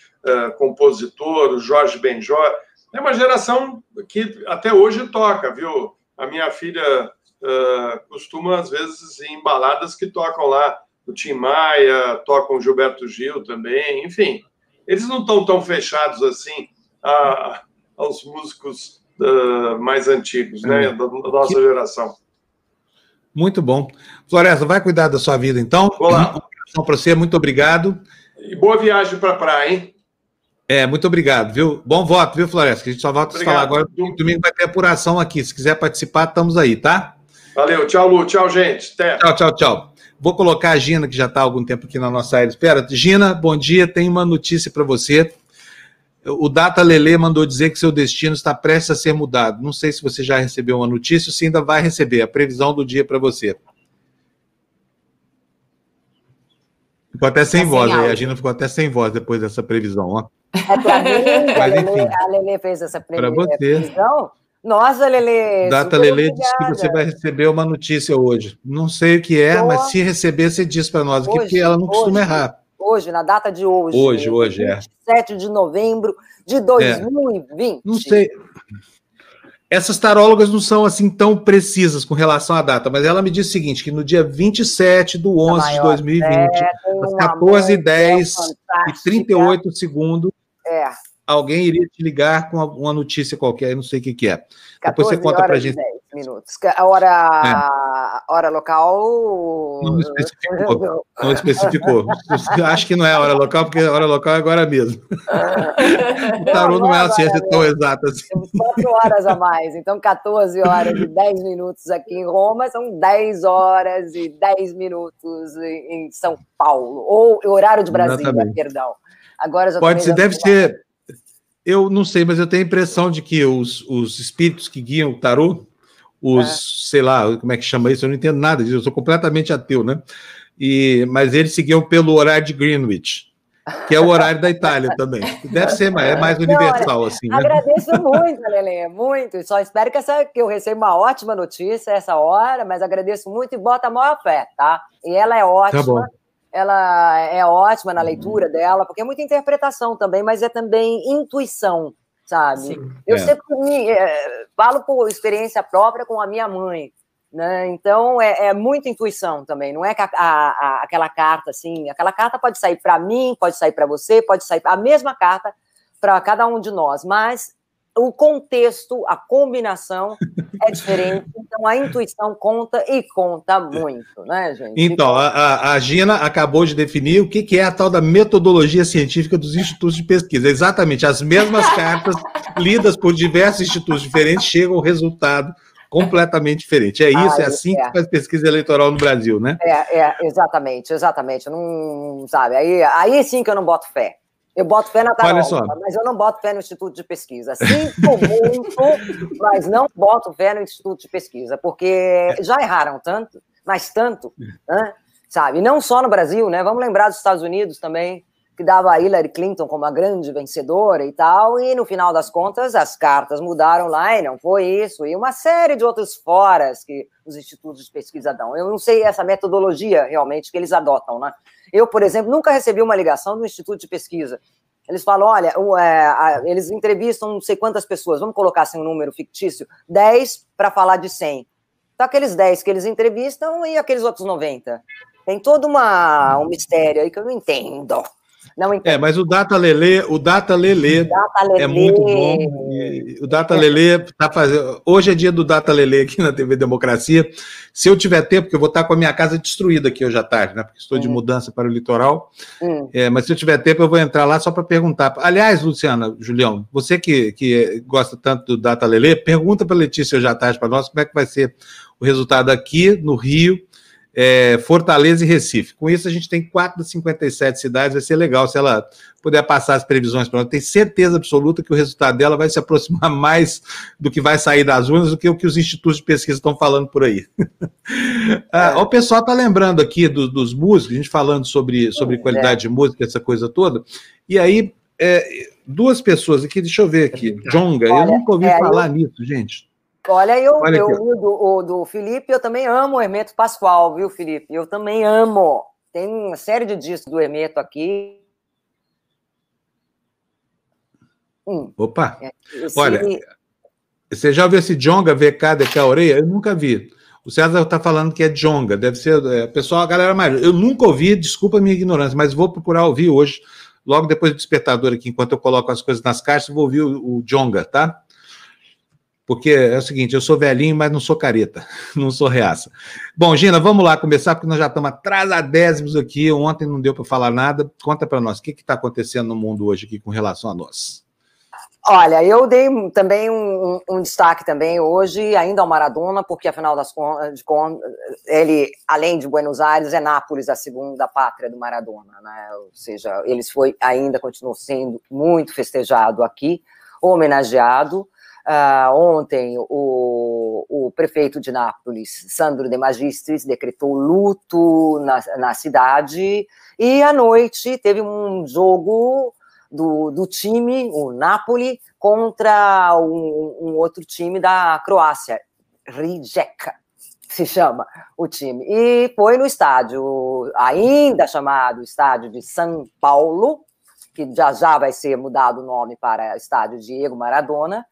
compositor, o Jorge Benjor. É uma geração que até hoje toca, viu? A minha filha costuma, às vezes, em baladas que tocam lá o Tim Maia, tocam o Gilberto Gil também, enfim. Eles não estão tão fechados assim a, aos músicos uh, mais antigos, né, é. da, da, nossa que... geração. Muito bom. Floresta, vai cuidar da sua vida, então. Olá. Um para você, muito obrigado. E boa viagem para a praia, hein? É, muito obrigado, viu? Bom voto, viu, Floresta? Que a gente só volta a falar agora. Domingo vai ter apuração aqui. Se quiser participar, estamos aí, tá? Valeu, tchau, Lu. Tchau, gente. Até. Tchau, tchau, tchau. Vou colocar a Gina, que já está há algum tempo aqui na nossa área. Espera, Gina, bom dia. Tem uma notícia para você. O Data Lele mandou dizer que seu destino está prestes a ser mudado. Não sei se você já recebeu uma notícia ou se ainda vai receber. A previsão do dia para você. Ficou até sem tá voz, sem a Gina ficou até sem voz depois dessa previsão. Ó. É para mim, Mas, enfim, a Lele fez essa previsão. Nossa, Lele. Data Lele disse que você vai receber uma notícia hoje. Não sei o que é, Tô... mas se receber, você diz para nós aqui, porque ela não costuma errar. Hoje, na data de hoje. Hoje, hoje, 27 é. de novembro de 2020. É. Não sei. Essas tarólogas não são assim tão precisas com relação à data, mas ela me disse o seguinte: que no dia 27 do 11 de 2020, às 14h10 e 38 segundos, é alguém iria te ligar com uma notícia qualquer, não sei o que, que é. Depois você conta para gente. 10 minutos. A hora, é. hora local. Não especificou. Não especificou. Acho que não é hora local, porque a hora local é agora mesmo. o tarô não, não é uma ciência tão exata assim. Temos 4 horas a mais. Então, 14 horas e 10 minutos aqui em Roma são 10 horas e 10 minutos em São Paulo. Ou horário de Brasília, Exatamente. perdão. Agora já Pode ser, deve ser eu não sei, mas eu tenho a impressão de que os, os espíritos que guiam o tarô, os, é. sei lá, como é que chama isso? Eu não entendo nada disso, eu sou completamente ateu, né? E, mas eles seguiam pelo horário de Greenwich, que é o horário da Itália também. Deve ser, mas é mais universal, assim. Né? Agradeço muito, Lele, muito. Só espero que, essa, que eu receba uma ótima notícia essa hora, mas agradeço muito e bota a maior fé, tá? E ela é ótima. Tá ela é ótima na leitura dela, porque é muita interpretação também, mas é também intuição, sabe? Sim, eu é. sempre me, é, falo por experiência própria com a minha mãe, né? Então é, é muita intuição também, não é que a, a, a, aquela carta assim, aquela carta pode sair para mim, pode sair para você, pode sair a mesma carta para cada um de nós, mas o contexto, a combinação é diferente, então a intuição conta e conta muito, né, gente? Então, a, a Gina acabou de definir o que, que é a tal da metodologia científica dos institutos de pesquisa. Exatamente, as mesmas cartas lidas por diversos institutos diferentes chegam ao resultado completamente diferente. É isso, ah, é assim é. que faz pesquisa eleitoral no Brasil, né? É, é exatamente, exatamente. Não, sabe, aí, aí sim que eu não boto fé. Eu boto fé na tarola, mas eu não boto fé no Instituto de Pesquisa. Sinto muito, mas não boto fé no Instituto de Pesquisa, porque já erraram tanto, mas tanto, né? sabe? Não só no Brasil, né? Vamos lembrar dos Estados Unidos também, que dava a Hillary Clinton como a grande vencedora e tal, e no final das contas as cartas mudaram lá e não foi isso, e uma série de outros foras que os institutos de pesquisa dão. Eu não sei essa metodologia realmente que eles adotam, né? Eu, por exemplo, nunca recebi uma ligação do Instituto de Pesquisa. Eles falam, olha, é, eles entrevistam não sei quantas pessoas, vamos colocar assim um número fictício, 10 para falar de 100. Então, aqueles 10 que eles entrevistam e aqueles outros 90. Tem todo uma, um mistério aí que eu não entendo. Não É, mas o Data Lele, o Data Lele, Data Lele. é muito bom. o Data Lele tá fazendo. Hoje é dia do Data Lele aqui na TV Democracia. Se eu tiver tempo, porque eu vou estar com a minha casa destruída aqui hoje à tarde, né? Porque estou hum. de mudança para o litoral. Hum. É, mas se eu tiver tempo, eu vou entrar lá só para perguntar. Aliás, Luciana, Julião, você que, que gosta tanto do Data Lele, pergunta para a Letícia hoje à tarde para nós como é que vai ser o resultado aqui no Rio é, Fortaleza e Recife. Com isso, a gente tem 4 das 57 cidades. Vai ser legal se ela puder passar as previsões para nós. Tenho certeza absoluta que o resultado dela vai se aproximar mais do que vai sair das urnas do que o que os institutos de pesquisa estão falando por aí. ah. O pessoal está lembrando aqui do, dos músicos, a gente falando sobre, sobre é. qualidade de música, essa coisa toda. E aí, é, duas pessoas aqui, deixa eu ver aqui. Jonga, eu nunca ouvi é, falar nisso, gente. Olha, eu, Olha eu do, o, do Felipe, eu também amo o Hermeto Pascoal, viu, Felipe? Eu também amo. Tem uma série de discos do Hermeto aqui. Hum. Opa! É, esse... Olha, você já ouviu esse Jonga VK DK Orelha? Eu nunca vi. O César está falando que é Jonga, deve ser. É, pessoal, a galera mais. Eu nunca ouvi, desculpa a minha ignorância, mas vou procurar ouvir hoje, logo depois do despertador aqui, enquanto eu coloco as coisas nas caixas, vou ouvir o, o Jonga, tá? Porque é o seguinte, eu sou velhinho, mas não sou careta, não sou reaça. Bom, Gina, vamos lá começar, porque nós já estamos atrasadésimos aqui, ontem não deu para falar nada. Conta para nós, o que está acontecendo no mundo hoje aqui com relação a nós? Olha, eu dei também um, um, destaque também hoje, ainda ao Maradona, porque afinal das contas, ele, além de Buenos Aires, é Nápoles a segunda pátria do Maradona, né? Ou seja, ele foi ainda continuou sendo muito festejado aqui, homenageado. Uh, ontem, o, o, prefeito de Nápoles, Sandro De Magistris, decretou luto na, na cidade, e à noite teve um jogo do, do time, o Napoli, contra um, um outro time da Croácia, Rijeka, se chama o time. E foi no estádio, ainda chamado Estádio de São Paulo, que já já vai ser mudado o nome para Estádio Diego Maradona,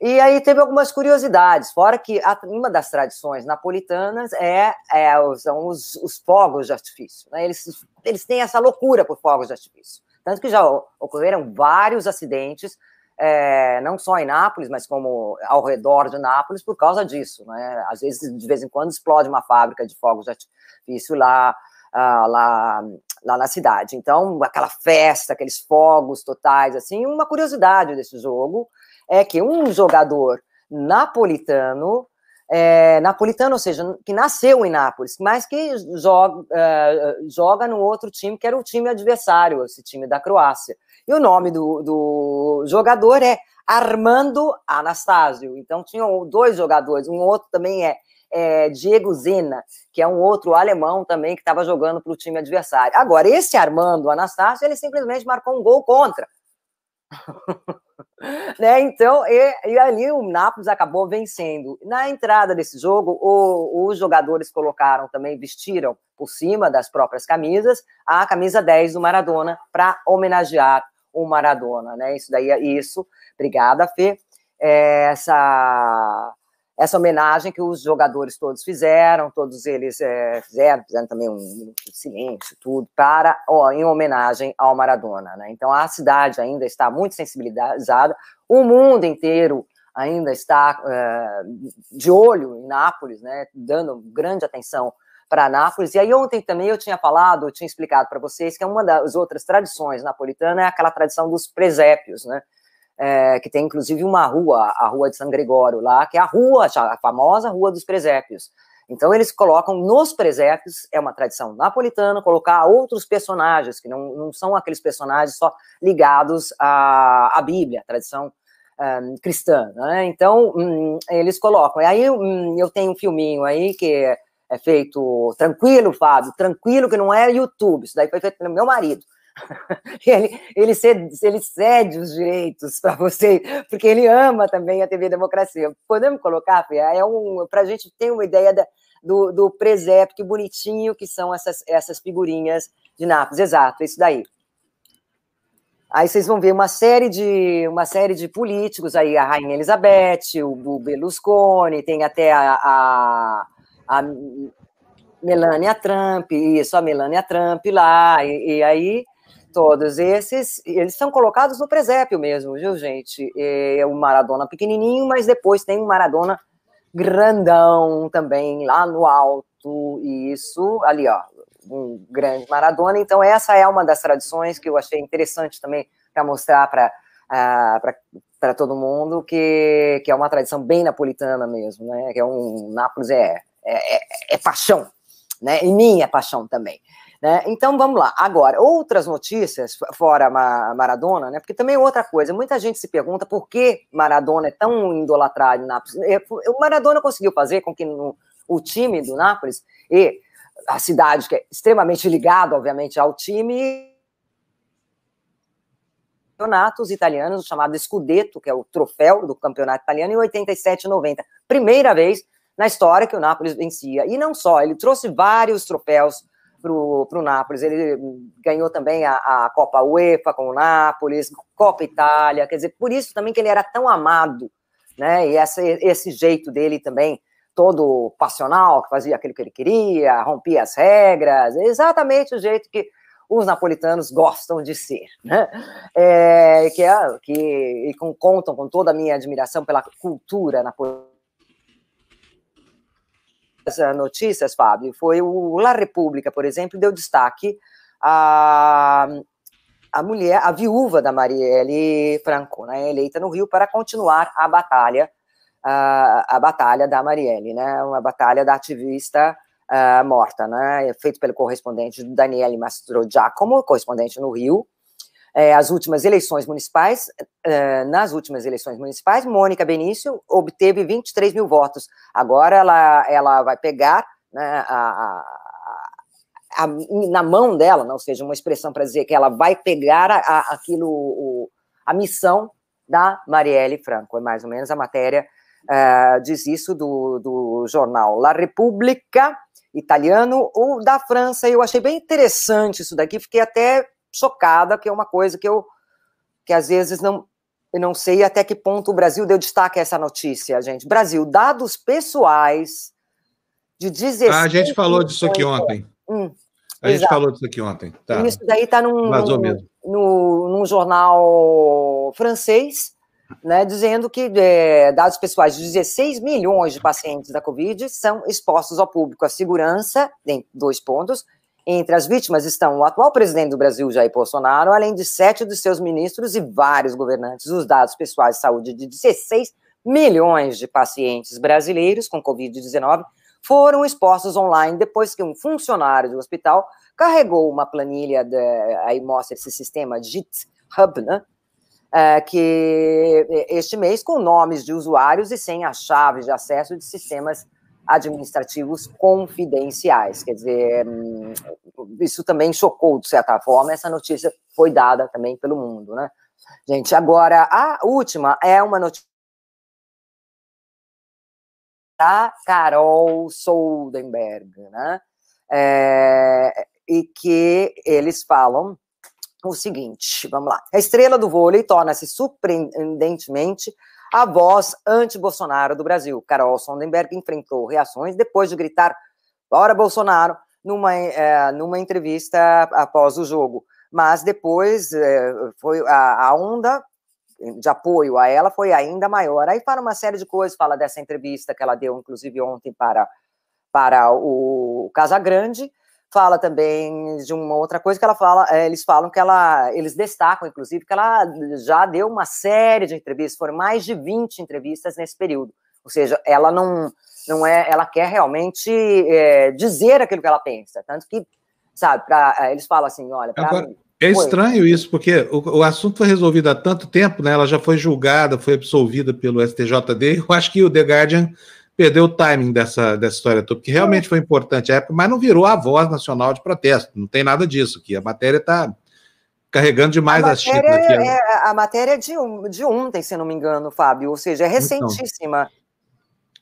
e aí teve algumas curiosidades, fora que uma das tradições napolitanas é, é são os, os, fogos de artifício. Né? Eles, eles têm essa loucura por fogos de artifício. Tanto que já ocorreram vários acidentes, é, não só em Nápoles, mas como ao redor de Nápoles, por causa disso. Né? Às vezes, de vez em quando, explode uma fábrica de fogos de artifício lá, uh, lá, lá na cidade. Então, aquela festa, aqueles fogos totais, assim, uma curiosidade desse jogo é que um jogador napolitano, é, napolitano, ou seja, que nasceu em Nápoles, mas que joga, uh, joga no outro time, que era o time adversário, esse time da Croácia. E o nome do, do jogador é Armando Anastasio. Então, tinham dois jogadores, um outro também é, é Diego Zena, que é um outro alemão também que estava jogando para o time adversário. Agora, esse Armando Anastasio, ele simplesmente marcou um gol contra. né? Então, e, e, ali o Nápoles acabou vencendo. Na entrada desse jogo, o, os jogadores colocaram também, vestiram por cima das próprias camisas, a camisa 10 do Maradona para homenagear o Maradona, né? Isso daí é isso. Obrigada, Fê. É, essa essa homenagem que os jogadores todos fizeram, todos eles é, fizeram, fizeram também um minuto silêncio, tudo, para, ó, em homenagem ao Maradona. Né? Então a cidade ainda está muito sensibilizada, o mundo inteiro ainda está é, de olho em Nápoles, né, dando grande atenção para Nápoles. E aí ontem também eu tinha falado, eu tinha explicado para vocês que é uma das outras tradições napolitanas é aquela tradição dos presépios, né? É, que tem inclusive uma rua, a Rua de São Gregório lá, que é a rua, a famosa Rua dos Presépios. Então eles colocam nos presépios, é uma tradição napolitana, colocar outros personagens, que não, não são aqueles personagens só ligados à, à Bíblia, a tradição um, cristã. Né? Então hum, eles colocam. E aí hum, eu tenho um filminho aí que é, é feito tranquilo, Fábio, tranquilo, que não é YouTube, isso daí foi feito pelo meu marido. ele, ele, cede, ele cede os direitos para você, porque ele ama também a TV Democracia. Podemos colocar? É um, para a gente ter uma ideia da, do, do presépio, que bonitinho que são essas, essas figurinhas de Nápoles. Exato, isso daí. Aí vocês vão ver uma série de uma série de políticos aí, a Rainha Elizabeth, o, o Berlusconi, tem até a, a, a Melania Trump, isso, a Melania Trump lá, e, e aí todos esses, eles são colocados no presépio mesmo, viu, gente? É o Maradona pequenininho, mas depois tem um Maradona grandão também lá no alto, e isso ali, ó, um grande Maradona. Então, essa é uma das tradições que eu achei interessante também para mostrar para uh, para todo mundo que, que é uma tradição bem napolitana mesmo, né? Que é um Nápoles é, é, é, é paixão, né? E minha paixão também. Né? Então vamos lá. Agora, outras notícias fora Maradona, né? Porque também outra coisa, muita gente se pergunta por que Maradona é tão idolatrado em Nápoles. É, o Maradona conseguiu fazer com que no, o time do Nápoles e a cidade, que é extremamente ligada, obviamente, ao time, campeonatos italianos, chamado Scudetto, que é o troféu do campeonato italiano, em 87 90. Primeira vez na história que o Nápoles vencia. E não só, ele trouxe vários troféus para o Nápoles. Ele ganhou também a, a, Copa UEFA com o Nápoles, Copa Itália, quer dizer, por isso também que ele era tão amado, né? E essa, esse jeito dele também, todo passional, que fazia aquilo que ele queria, rompia as regras, exatamente o jeito que os napolitanos gostam de ser, né? É, que, é, que e com, contam com toda a minha admiração pela cultura napolitana notícias, Fábio, foi o La República, por exemplo, deu destaque a, a mulher, a viúva da Marielle Franco, né, eleita no Rio para continuar a batalha, a, a batalha da Marielle, né, uma batalha da ativista uh, morta, né, feito pelo correspondente Daniele Mastro Giacomo, correspondente no Rio, é, as últimas eleições municipais, é, nas últimas eleições municipais, Mônica Benício obteve 23 mil votos. Agora ela, ela vai pegar né, a, a, a, na mão dela, não seja uma expressão para dizer que ela vai pegar aquilo, o, a missão da Marielle Franco, é mais ou menos a matéria uh, diz isso do, do jornal La Repubblica italiano, ou da França, eu achei bem interessante isso daqui, fiquei até chocada, que é uma coisa que eu que às vezes não eu não sei até que ponto o Brasil deu destaque a essa notícia, gente. Brasil, dados pessoais de 16 Ah, a gente falou disso aqui ontem. Hum, a gente falou disso aqui ontem. Tá. Isso daí está num, num, num, num, jornal francês, né, dizendo que é, dados pessoais de 16 milhões de pacientes da Covid são expostos ao público. A segurança, em dois pontos, entre as vítimas estão o atual presidente do Brasil, Jair Bolsonaro, além de sete dos seus ministros e vários governantes. Os dados pessoais de saúde de 16 milhões de pacientes brasileiros com Covid-19 foram expostos online depois que um funcionário do hospital carregou uma planilha, de, aí mostra esse sistema GitHub, né? É, que este mês com nomes de usuários e sem as chaves de acesso de sistemas administrativos confidenciais. Quer dizer, hum, isso também chocou, de certa forma, essa notícia foi dada também pelo mundo, né? Gente, agora, a última é uma notícia da Carol Soldenberg, né? É, e que eles falam o seguinte, vamos lá. A estrela do vôlei torna-se surpreendentemente a voz anti-Bolsonaro do Brasil. Carol Sondenberg enfrentou reações depois de gritar fora Bolsonaro numa, é, numa entrevista após o jogo. Mas depois é, foi a, a, onda de apoio a ela foi ainda maior. Aí fala uma série de coisas, fala dessa entrevista que ela deu, inclusive, ontem para, para o Casagrande, fala também de uma outra coisa que ela fala, é, eles falam que ela, eles destacam, inclusive, que ela já deu uma série de entrevistas, foram mais de 20 entrevistas nesse período. Ou seja, ela não, não é, ela quer realmente é, dizer aquilo que ela pensa. Tanto que, sabe, pra, é, eles falam assim, olha, Agora, mim, É estranho isso, porque o, o, assunto foi resolvido há tanto tempo, né? Ela já foi julgada, foi absolvida pelo STJD. Eu acho que o The Guardian perdeu o timing dessa, dessa história toda, porque realmente foi importante a época, mas não virou a voz nacional de protesto. Não tem nada disso aqui. A matéria está carregando demais a as xícaras. Aqui. É, a matéria é de, de ontem, se não me engano, Fábio, ou seja, é então. recentíssima.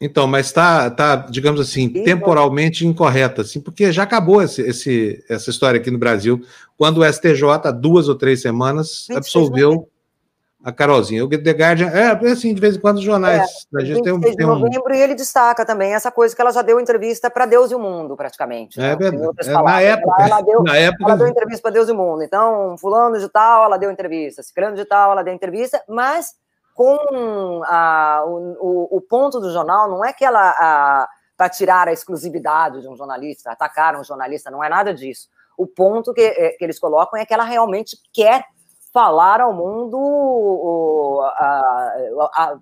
Então, então mas está, tá, digamos assim, temporalmente incorreta, assim, porque já acabou esse, esse, essa história aqui no Brasil, quando o STJ, há duas ou três semanas, absolveu a Carolzinha. O The Guardian, é, é assim, de vez em quando os jornais. É, a gente tem um, tem novembro um... e ele destaca também essa coisa que ela já deu entrevista para Deus e o mundo, praticamente. É né? verdade. É, na época, ela, ela, deu, na época. Ela deu entrevista para Deus e o mundo. Então, fulano de tal, ela deu entrevista. Ciclano de tal, ela deu entrevista, mas com a, o, o, ponto do jornal não é que ela. para tirar a exclusividade de um jornalista, atacar um jornalista, não é nada disso. O ponto que, é, que eles colocam é que ela realmente quer falar ao mundo a, a,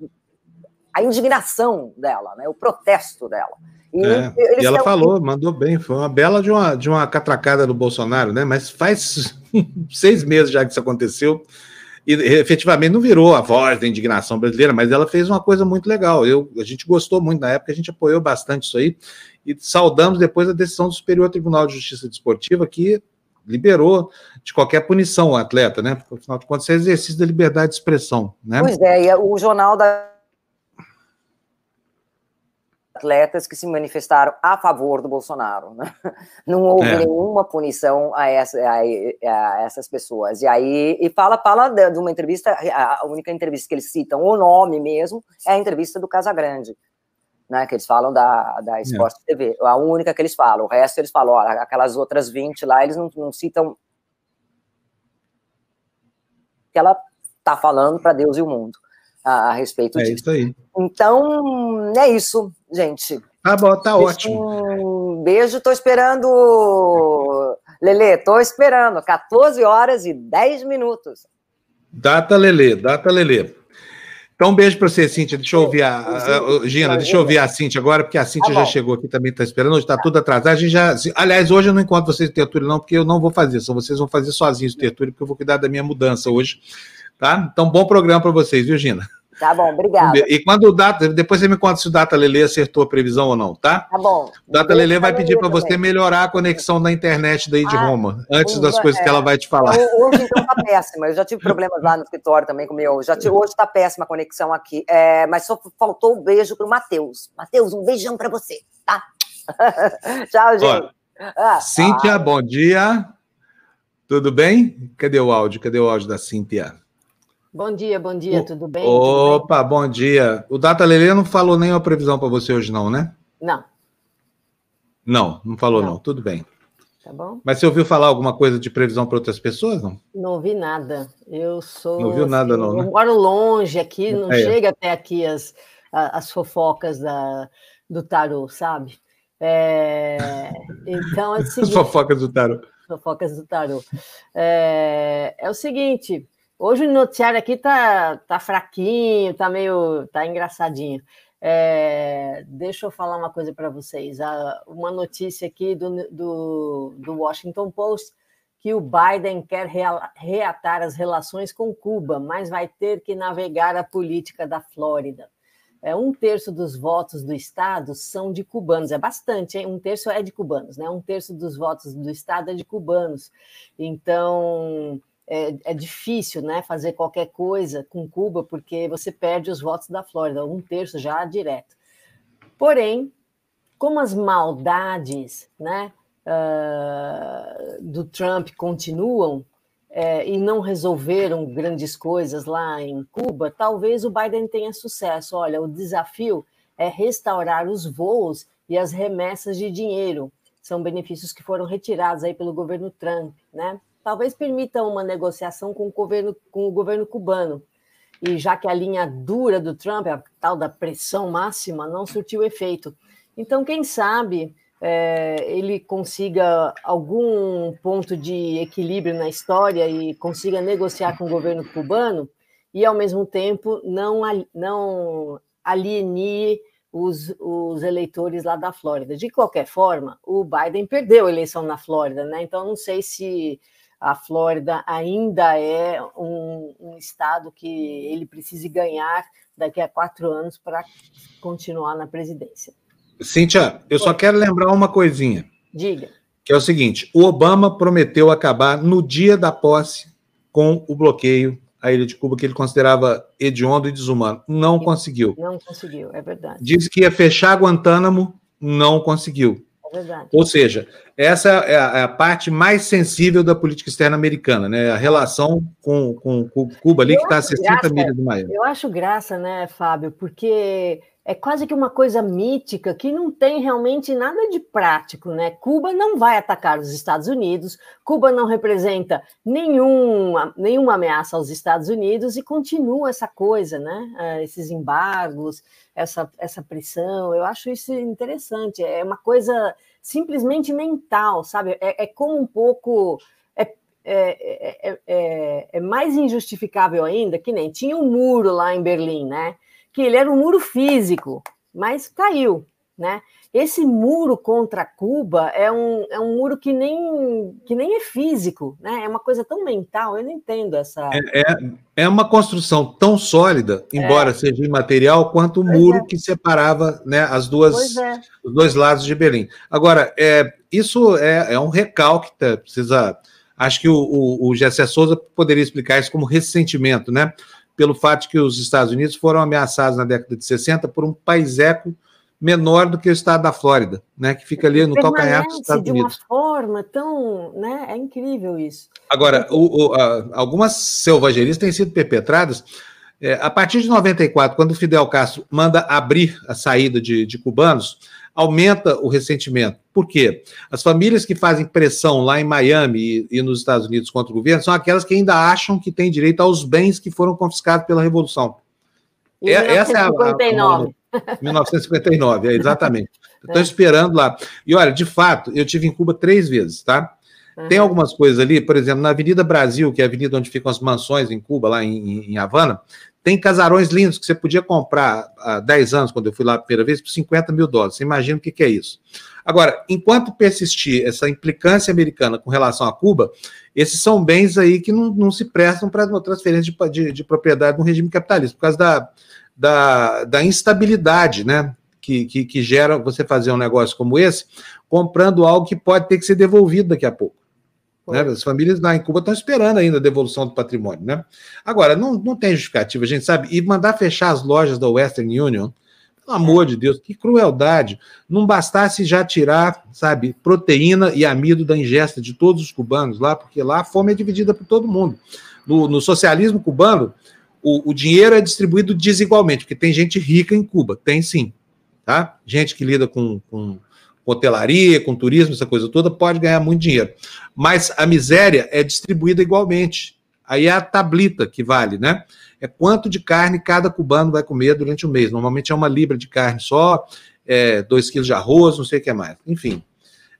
a indignação dela, né, o protesto dela. E, é, e ela falou, mandou bem, foi uma bela de uma, de uma catracada do Bolsonaro, né? Mas faz seis meses já que isso aconteceu e efetivamente não virou a voz da indignação brasileira, mas ela fez uma coisa muito legal. Eu, a gente gostou muito na época, a gente apoiou bastante isso aí e saudamos depois a decisão do Superior Tribunal de Justiça Desportiva que liberou de qualquer punição o atleta, né? Porque, afinal de contas, é exercício da liberdade de expressão, né? Pois é, e o jornal da atletas que se manifestaram a favor do Bolsonaro. Né? Não houve é. nenhuma punição a, essa, a, a, essas pessoas. E aí, e fala, fala de uma entrevista, a única entrevista que eles citam, o nome mesmo, é a entrevista do Casagrande, né, que eles falam da, da Sport é. TV, a única que eles falam, o resto eles falam, ó, aquelas outras 20 lá, eles não, não citam que ela está falando para Deus e o mundo a, a respeito é disso. É isso aí. Então, é isso, gente. Tá bom, tá ótimo. Um beijo, tô esperando. Lele, tô esperando. 14 horas e 10 minutos. Data Lele, data Lele. Então, um beijo para você, Cíntia. Deixa eu ouvir a, a, a Gina, deixa eu ouvir a Cíntia agora, porque a Cíntia tá já chegou aqui também, está esperando. Hoje está tudo atrasado. A gente já, aliás, hoje eu não encontro vocês de tertúlia, não, porque eu não vou fazer, só vocês vão fazer sozinhos o tertúlia, porque eu vou cuidar da minha mudança hoje. Tá? Então, bom programa para vocês, viu, Gina? Tá bom, obrigado. E quando o Data, depois você me conta se o Data Lele acertou a previsão ou não, tá? Tá bom. O Data Lele vai pedir para você melhorar a conexão da internet daí de ah, Roma, antes das coisas é. que ela vai te falar. Hoje, então, tá péssima. Eu já tive problemas lá no escritório também com o meu. Já tive, hoje tá péssima a conexão aqui. É, mas só faltou o um beijo pro Matheus. Matheus, um beijão para você, tá? Tchau, gente. ah, Cíntia, ah. bom dia. Tudo bem? Cadê o áudio? Cadê o áudio da Cíntia? Bom dia, bom dia, o... tudo bem? Opa, tudo bem? bom dia. O Data Lele não falou nenhuma previsão para você hoje, não, né? Não. Não, não falou, não. não. Tudo bem. Tá bom. Mas você ouviu falar alguma coisa de previsão para outras pessoas, não? Não ouvi nada. Eu sou. Não ouviu nada, assim, não. Né? Eu moro longe aqui, não é. chega até aqui as, as fofocas da, do tarô, sabe? É, então é o seguinte, As fofocas do tarô. Fofocas do tarô. É, é o seguinte, Hoje o noticiário aqui tá, tá fraquinho, tá meio. tá engraçadinho. É, deixa eu falar uma coisa para vocês. Uma notícia aqui do, do, do, Washington Post que o Biden quer reatar as relações com Cuba, mas vai ter que navegar a política da Flórida. É, um terço dos votos do Estado são de cubanos, é bastante, hein? um terço é de cubanos, né? Um terço dos votos do Estado é de cubanos. Então, é, é, difícil né, fazer qualquer coisa com Cuba, porque você perde os votos da Flórida, um terço já direto. Porém, como as maldades né, uh, do Trump continuam é, e não resolveram grandes coisas lá em Cuba, talvez o Biden tenha sucesso. Olha, o desafio é restaurar os voos e as remessas de dinheiro. São benefícios que foram retirados aí pelo governo Trump, né? Talvez permita uma negociação com o governo, com o governo cubano. E já que a linha dura do Trump, a tal da pressão máxima, não surtiu efeito. Então, quem sabe é, ele consiga algum ponto de equilíbrio na história e consiga negociar com o governo cubano e, ao mesmo tempo, não, não alienie os, os eleitores lá da Flórida. De qualquer forma, o Biden perdeu a eleição na Flórida, né? Então, não sei se a Flórida ainda é um, um, estado que ele precise ganhar daqui a quatro anos para continuar na presidência. Cíntia, eu só quero lembrar uma coisinha. Diga. Que é o seguinte: o Obama prometeu acabar no dia da posse com o bloqueio à ilha de Cuba, que ele considerava hediondo e desumano. Não conseguiu. Não conseguiu, é verdade. Disse que ia fechar Guantánamo, não conseguiu. É Ou seja, essa é a, é a, parte mais sensível da política externa americana, né? A relação com, com, com Cuba ali, eu que está a 60 graça, milhas do Miami. Eu acho graça, né, Fábio, porque é quase que uma coisa mítica que não tem realmente nada de prático, né? Cuba não vai atacar os Estados Unidos, Cuba não representa nenhuma, nenhuma ameaça aos Estados Unidos e continua essa coisa, né? Ah, esses embargos, essa, essa pressão. Eu acho isso interessante. É uma coisa simplesmente mental, sabe? É, é como um pouco. É, é, é, é mais injustificável ainda que nem tinha um muro lá em Berlim, né? Que ele era um muro físico, mas caiu, né? Esse muro contra Cuba é um, é um muro que nem, que nem é físico, né? É uma coisa tão mental, eu não entendo essa. É, é, é uma construção tão sólida, embora é. seja imaterial, quanto o muro é. que separava né, as duas, é. os dois lados de Berlim. Agora, é, isso é, é um recalque, tá? precisa. Acho que o, o, o Gessé Souza poderia explicar isso como ressentimento, né? Pelo fato de que os Estados Unidos foram ameaçados na década de 60 por um país eco menor do que o estado da Flórida, né, que fica ali no calcanhar dos Estados Unidos. De uma forma tão, né, é incrível isso. Agora, o, o, a, algumas selvagerias têm sido perpetradas é, a partir de 94, quando o Fidel Castro manda abrir a saída de, de cubanos, aumenta o ressentimento. Por quê? As famílias que fazem pressão lá em Miami e, e, nos Estados Unidos contra o governo são aquelas que ainda acham que têm direito aos bens que foram confiscados pela Revolução. É, essa é a, a, a 1959, é, exatamente. Estou é. esperando lá. E olha, de fato, eu tive em Cuba três vezes, tá? Uhum. Tem algumas coisas ali, por exemplo, na Avenida Brasil, que é a avenida onde ficam as mansões em Cuba, lá em, em Havana, tem casarões lindos que você podia comprar há 10 anos, quando eu fui lá a primeira vez, por 50 mil dólares. Você imagina o que, é isso. Agora, enquanto persistir essa implicância americana com relação a Cuba, esses são bens aí que não, não se prestam para transferência de, de, de, propriedade no regime capitalista, por causa da, da, da instabilidade, né? Que, que, que gera você fazer um negócio como esse, comprando algo que pode ter que ser devolvido daqui a pouco. Né? As famílias lá em Cuba estão esperando ainda a devolução do patrimônio. Né? Agora, não, não tem justificativa, a gente sabe, e mandar fechar as lojas da Western Union, pelo amor de Deus, que crueldade. Não bastasse já tirar, sabe, proteína e amido da ingesta de todos os cubanos lá, porque lá a fome é dividida por todo mundo. No, no socialismo cubano, o, o, dinheiro é distribuído desigualmente, porque tem gente rica em Cuba, tem sim. Tá? Gente que lida com, com hotelaria, com turismo, essa coisa toda, pode ganhar muito dinheiro. Mas a miséria é distribuída igualmente. Aí é a tablita que vale, né? É quanto de carne cada cubano vai comer durante o mês. Normalmente é uma libra de carne só, é, dois quilos de arroz, não sei o que mais. Enfim.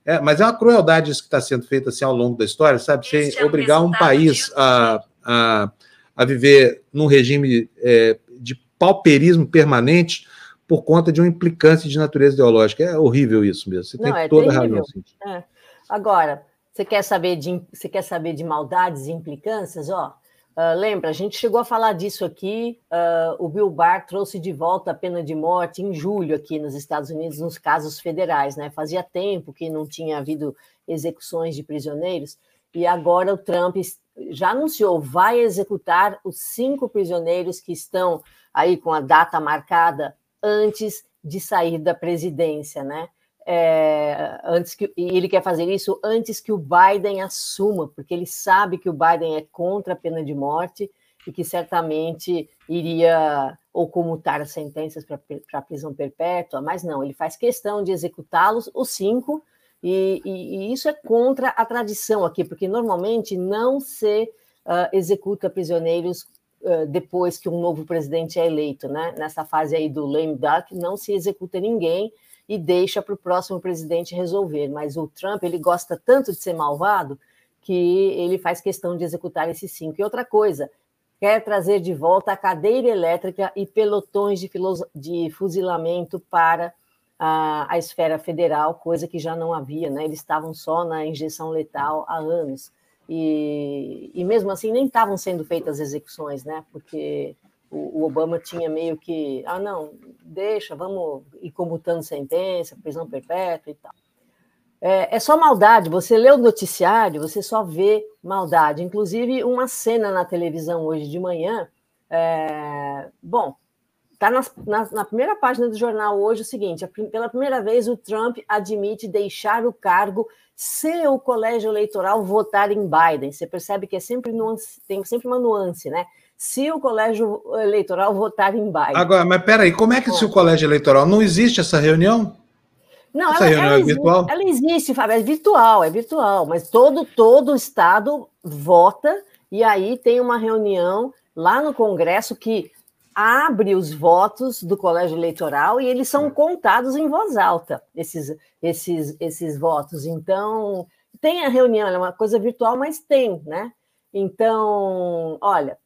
É, mas é uma crueldade isso que está sendo feito assim ao longo da história, sabe? Você é obrigar um país a, a, a viver num regime é, de pauperismo permanente por conta de uma implicância de natureza ideológica. É horrível isso mesmo. Você Não, tem é toda a razão. É. Agora, você quer saber de você quer saber de maldades e implicâncias? Ó, uh, lembra, a gente chegou a falar disso aqui. Uh, o Bill Barr trouxe de volta a pena de morte em julho aqui nos Estados Unidos, nos casos federais, né? Fazia tempo que não tinha havido execuções de prisioneiros e agora o Trump já anunciou vai executar os cinco prisioneiros que estão aí com a data marcada antes de sair da presidência, né? É, antes que, ele quer fazer isso antes que o Biden assuma, porque ele sabe que o Biden é contra a pena de morte e que certamente iria ou comutar as sentenças para prisão perpétua, mas não, ele faz questão de executá-los, os cinco, e, e, e, isso é contra a tradição aqui, porque normalmente não se uh, executa prisioneiros depois que um novo presidente é eleito, né? Nessa fase aí do lame duck, não se executa ninguém e deixa para o próximo presidente resolver. Mas o Trump ele gosta tanto de ser malvado que ele faz questão de executar esses cinco. E outra coisa, quer trazer de volta a cadeira elétrica e pelotões de, de fuzilamento para a, a esfera federal, coisa que já não havia, né? Eles estavam só na injeção letal há anos. E, e mesmo assim nem estavam sendo feitas execuções, né? Porque o, o, Obama tinha meio que, ah, não, deixa, vamos ir comutando sentença, prisão perpétua e tal. É, é só maldade. Você lê o noticiário, você só vê maldade. Inclusive, uma cena na televisão hoje de manhã. É, bom, Está na, na, na, primeira página do jornal hoje o seguinte: pela primeira vez, o Trump admite deixar o cargo se o colégio eleitoral votar em Biden. Você percebe que é sempre nuance, tem sempre uma nuance, né? Se o colégio eleitoral votar em Biden. Agora, mas peraí, como é que se o colégio eleitoral não existe essa reunião? Não, essa ela, reunião ela, é virtual? Ela existe, Fábio, é virtual, é virtual, mas todo todo estado vota e aí tem uma reunião lá no Congresso que abre os votos do colégio eleitoral e eles são contados em voz alta, esses, esses, esses votos. Então, tem a reunião, é uma coisa virtual, mas tem, né? Então, olha,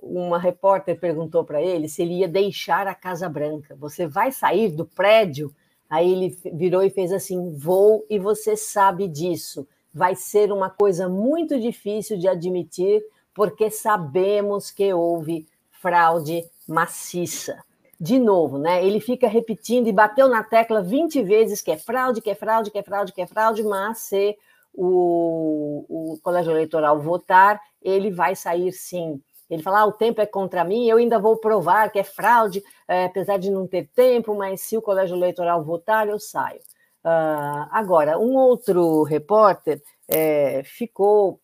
uma repórter perguntou para ele se ele ia deixar a Casa Branca. Você vai sair do prédio? Aí ele virou e fez assim: vou e você sabe disso. Vai ser uma coisa muito difícil de admitir, porque sabemos que houve fraude maciça. De novo, né? Ele fica repetindo e bateu na tecla 20 vezes que é fraude, que é fraude, que é fraude, que é fraude, mas se o, o colégio eleitoral votar, ele vai sair sim. Ele fala: ah, o tempo é contra mim, eu ainda vou provar que é fraude, é, apesar de não ter tempo, mas se o colégio eleitoral votar, eu saio. Uh, agora, um outro repórter é, ficou,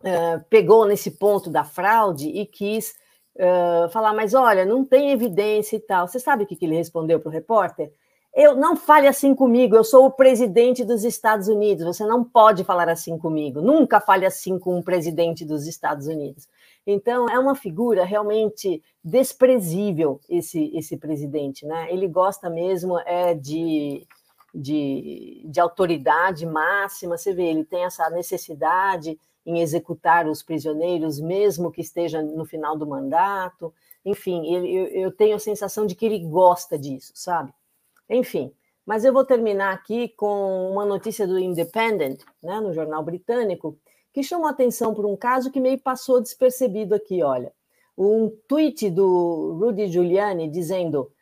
uh, pegou nesse ponto da fraude e quis falar, mas olha, não tem evidência e tal. Você sabe o que, que ele respondeu para o repórter? Eu não fale assim comigo, eu sou o presidente dos Estados Unidos, você não pode falar assim comigo, nunca fale assim com um presidente dos Estados Unidos. Então, é uma figura realmente desprezível esse, esse presidente, né? Ele gosta mesmo é de, de, de autoridade máxima, você vê, ele tem essa necessidade em executar os prisioneiros, mesmo que esteja no final do mandato. Enfim, eu, eu tenho a sensação de que ele gosta disso, sabe? Enfim, mas eu vou terminar aqui com uma notícia do Independent, né, no jornal britânico, que chamou atenção por um caso que meio passou despercebido aqui, olha. Um tweet do Rudy Giuliani dizendo: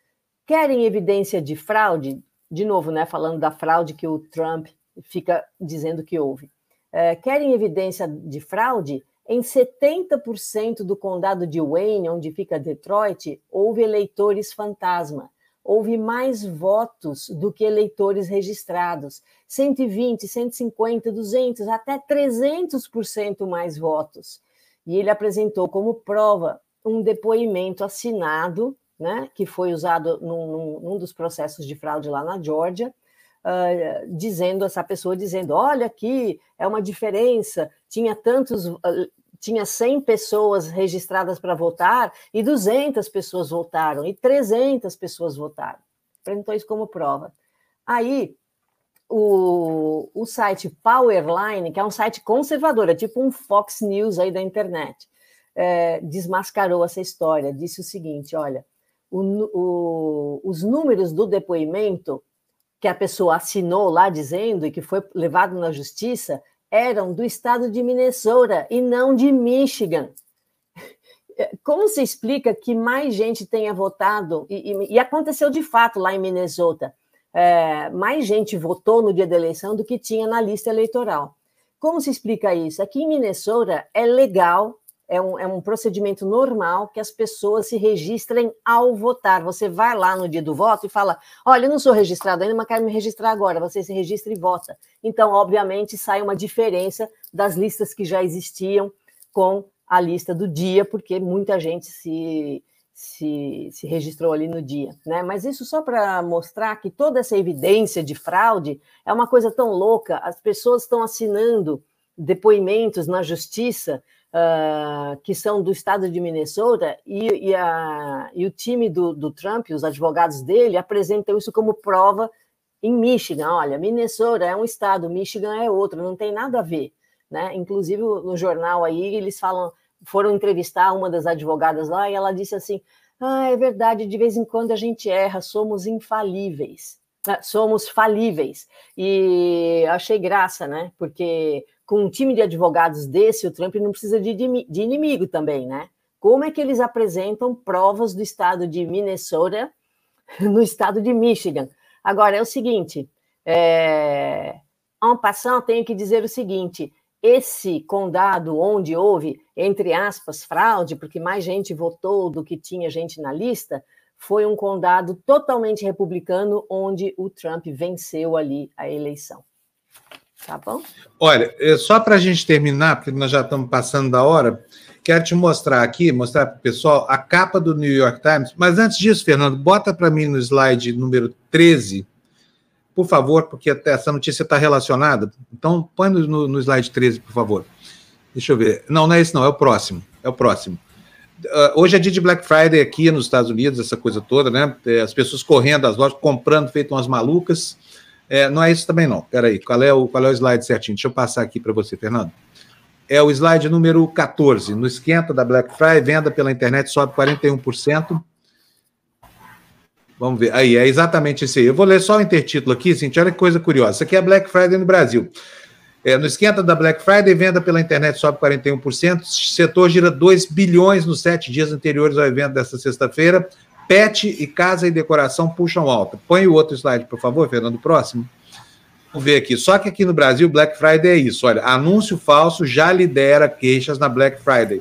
querem evidência de fraude? De novo, né, falando da fraude que o Trump fica dizendo que houve é, querem evidência de fraude, em 70% do condado de Wayne, onde fica Detroit, houve eleitores fantasma. Houve mais votos do que eleitores registrados. 120, 150, 200, até 300% mais votos. E ele apresentou como prova um depoimento assinado, né, que foi usado num, num dos processos de fraude lá na Georgia, uh, dizendo, essa pessoa dizendo, olha aqui, é uma diferença, tinha tantos, uh, tinha 100 pessoas registradas para votar e 200 pessoas votaram e 300 pessoas votaram. Apresentou isso como prova. Aí, o, o site Powerline, que é um site conservador, é tipo um Fox News aí da internet, é, desmascarou essa história, disse o seguinte, olha, o, o, os números do depoimento que a pessoa assinou lá dizendo e que foi levado na justiça eram do estado de Minnesota e não de Michigan. Como se explica que mais gente tenha votado, e, e, e aconteceu de fato lá em Minnesota, é, mais gente votou no dia da eleição do que tinha na lista eleitoral. Como se explica isso? Aqui em Minnesota é legal é um, é um procedimento normal que as pessoas se registrem ao votar. Você vai lá no dia do voto e fala: Olha, eu não sou registrado ainda, mas quero me registrar agora. Você se registra e vota. Então, obviamente, sai uma diferença das listas que já existiam com a lista do dia, porque muita gente se, se, se registrou ali no dia. Né? Mas isso só para mostrar que toda essa evidência de fraude é uma coisa tão louca, as pessoas estão assinando depoimentos na justiça uh, que são do estado de Minnesota, e, e, a, e o time do, do Trump, os advogados dele, apresentam isso como prova em Michigan. Olha, Minnesota é um estado, Michigan é outro, não tem nada a ver. Né? Inclusive, no jornal aí, eles falam, foram entrevistar uma das advogadas lá e ela disse assim: Ah, é verdade, de vez em quando a gente erra, somos infalíveis. Ah, somos falíveis. E achei graça, né? Porque com um time de advogados desse, o Trump não precisa de, de inimigo também, né? Como é que eles apresentam provas do estado de Minnesota no estado de Michigan? Agora, é o seguinte, é... en passant, tenho que dizer o seguinte, esse condado onde houve, entre aspas, fraude, porque mais gente votou do que tinha gente na lista, foi um condado totalmente republicano, onde o Trump venceu ali a eleição. Tá bom? Olha, é, só para a gente terminar, porque nós já estamos passando da hora, quero te mostrar aqui, mostrar para o pessoal a capa do New York Times. Mas antes disso, Fernando, bota para mim no slide número 13 por favor, porque essa notícia está relacionada. Então, põe no, no, slide 13, por favor. Deixa eu ver. Não, não é esse, não, é o próximo. É o próximo. Uh, hoje é dia de Black Friday aqui nos Estados Unidos, essa coisa toda, né? É, as pessoas correndo às lojas, comprando, feito umas malucas. É, não é isso também, não. Peraí, qual é o, qual é o slide certinho? Deixa eu passar aqui para você, Fernando. É o slide número 14. No esquenta da Black Friday, venda pela internet sobe 41%. Vamos ver. Aí, é exatamente isso aí. Eu vou ler só o intertítulo aqui, gente. Olha que coisa curiosa. Isso aqui é Black Friday no Brasil. É, no esquenta da Black Friday, venda pela internet sobe 41%. Setor gira 2 bilhões nos sete dias anteriores ao evento desta sexta-feira. Pet e casa e decoração puxam alta. Põe o outro slide, por favor, Fernando, próximo. Vamos ver aqui. Só que aqui no Brasil, Black Friday é isso. Olha, anúncio falso já lidera queixas na Black Friday.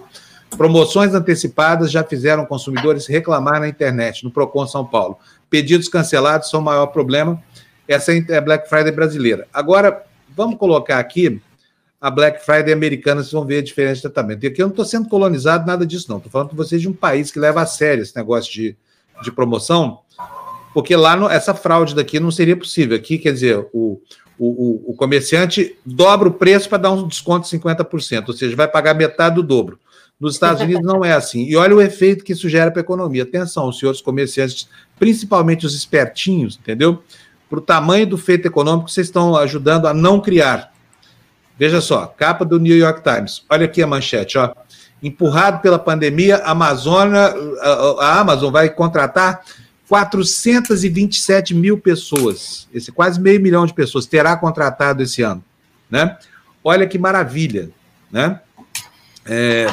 Promoções antecipadas já fizeram consumidores reclamar na internet, no Procon São Paulo. Pedidos cancelados são o maior problema. Essa é a Black Friday brasileira. Agora, vamos colocar aqui a Black Friday americana, vocês vão ver a diferença de tratamento. E aqui eu não estou sendo colonizado, nada disso, não. Estou falando com vocês de um país que leva a sério esse negócio de, de promoção, porque lá no, essa fraude daqui não seria possível. Aqui, quer dizer, o, o, o comerciante dobra o preço para dar um desconto de 50%, ou seja, vai pagar metade do dobro. Nos Estados Unidos não é assim. E olha o efeito que isso gera para a economia. Atenção, os senhores comerciantes, principalmente os espertinhos, entendeu? Para o tamanho do feito econômico, vocês estão ajudando a não criar. Veja só, capa do New York Times. Olha aqui a manchete, ó. Empurrado pela pandemia, a Amazônia, a Amazon vai contratar 427 mil pessoas. Esse quase meio milhão de pessoas terá contratado esse ano, né? Olha que maravilha, né? É,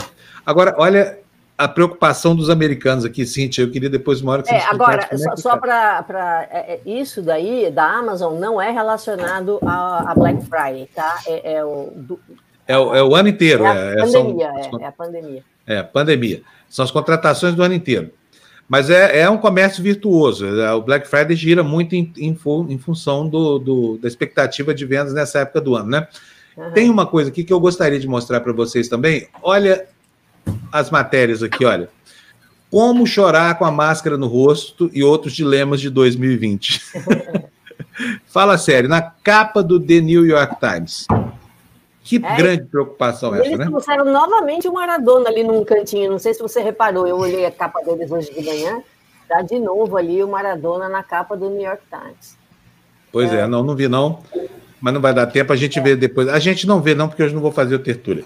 Agora, olha a preocupação dos americanos aqui, Cintia. Eu queria depois uma hora que você é, Agora, é só, só para é, é, isso daí da Amazon não é relacionado a Black Friday, tá? É, é o, do, é, o, é o ano inteiro. É a é, pandemia, são, é, a pandemia. É, pandemia. São as contratações do ano inteiro. Mas é, é um comércio virtuoso. O Black Friday gira muito em, em, em função do, do, da expectativa de vendas nessa época do ano, né? Uhum. Tem uma coisa aqui que eu gostaria de mostrar para vocês também. Olha as matérias aqui, olha. Como chorar com a máscara no rosto e outros dilemas de 2020. Fala sério, na capa do The New York Times. Que é, grande preocupação essa, eles né? Eles trouxeram novamente o Maradona ali num cantinho. Não sei se você reparou, eu olhei a capa deles hoje de manhã. Tá de novo ali o Maradona na capa do New York Times. Pois é, é não, não vi não. Mas não vai dar tempo, a gente é. vê depois. A gente não vê, não, porque hoje não vou fazer o tertúlia.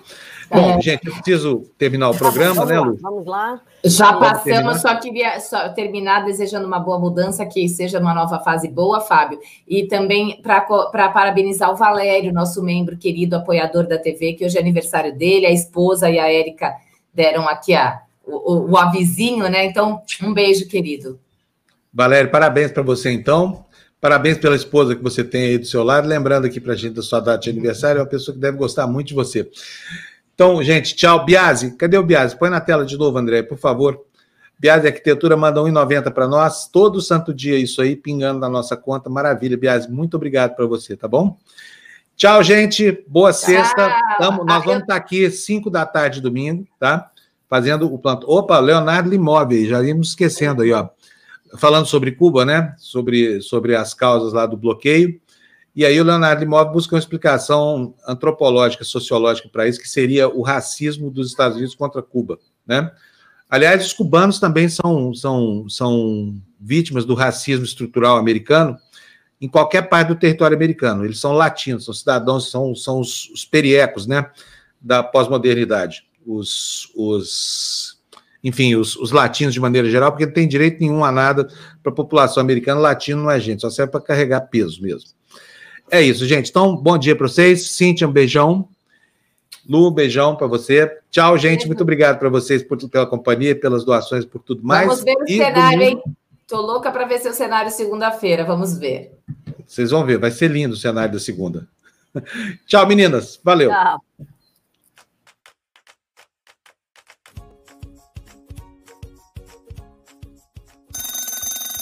Bom, é. gente, eu preciso terminar o programa, né, Lu? Vamos lá. Já passamos, só queria só terminar desejando uma boa mudança, que seja uma nova fase boa, Fábio. E também para parabenizar o Valério, nosso membro querido, apoiador da TV, que hoje é aniversário dele, a esposa e a Érica deram aqui a, o, o avizinho, né? Então, um beijo, querido. Valério, parabéns para você, então. Parabéns pela esposa que você tem aí do seu lado. Lembrando aqui para a gente da sua data de aniversário, é uma pessoa que deve gostar muito de você. Então, gente, tchau. Biase, cadê o Biase? Põe na tela de novo, André, por favor. Biase Arquitetura manda 1,90 para nós, todo santo dia isso aí, pingando na nossa conta. Maravilha, Biase, muito obrigado para você, tá bom? Tchau, gente. Boa sexta. Tamo, nós vamos estar aqui 5 da tarde, domingo, tá? Fazendo o plantão. Opa, Leonardo Limóvel, já íamos esquecendo aí, ó. Falando sobre Cuba, né? Sobre, sobre as causas lá do bloqueio. E aí o Leonardo Imóvel busca uma explicação antropológica, sociológica para isso, que seria o racismo dos Estados Unidos contra Cuba, né? Aliás, os cubanos também são, são, são vítimas do racismo estrutural americano em qualquer parte do território americano. Eles são latinos, são cidadãos, são, são os, os periecos, né, da pós-modernidade. Os, os, enfim, os, os, latinos de maneira geral, porque não tem direito nenhum a nada para a população americana. Latino não é gente, só serve para carregar peso mesmo. É isso, gente. Então, bom dia para vocês. Cíntia, um beijão. Lu, um beijão para você. Tchau, gente. Muito obrigado para vocês por, pela companhia, pelas doações, por tudo mais. Vamos ver o e cenário, domingo... hein? Tô louca para ver seu cenário segunda-feira. Vamos ver. Vocês vão ver, vai ser lindo o cenário da segunda. Tchau, meninas. Valeu. Tchau.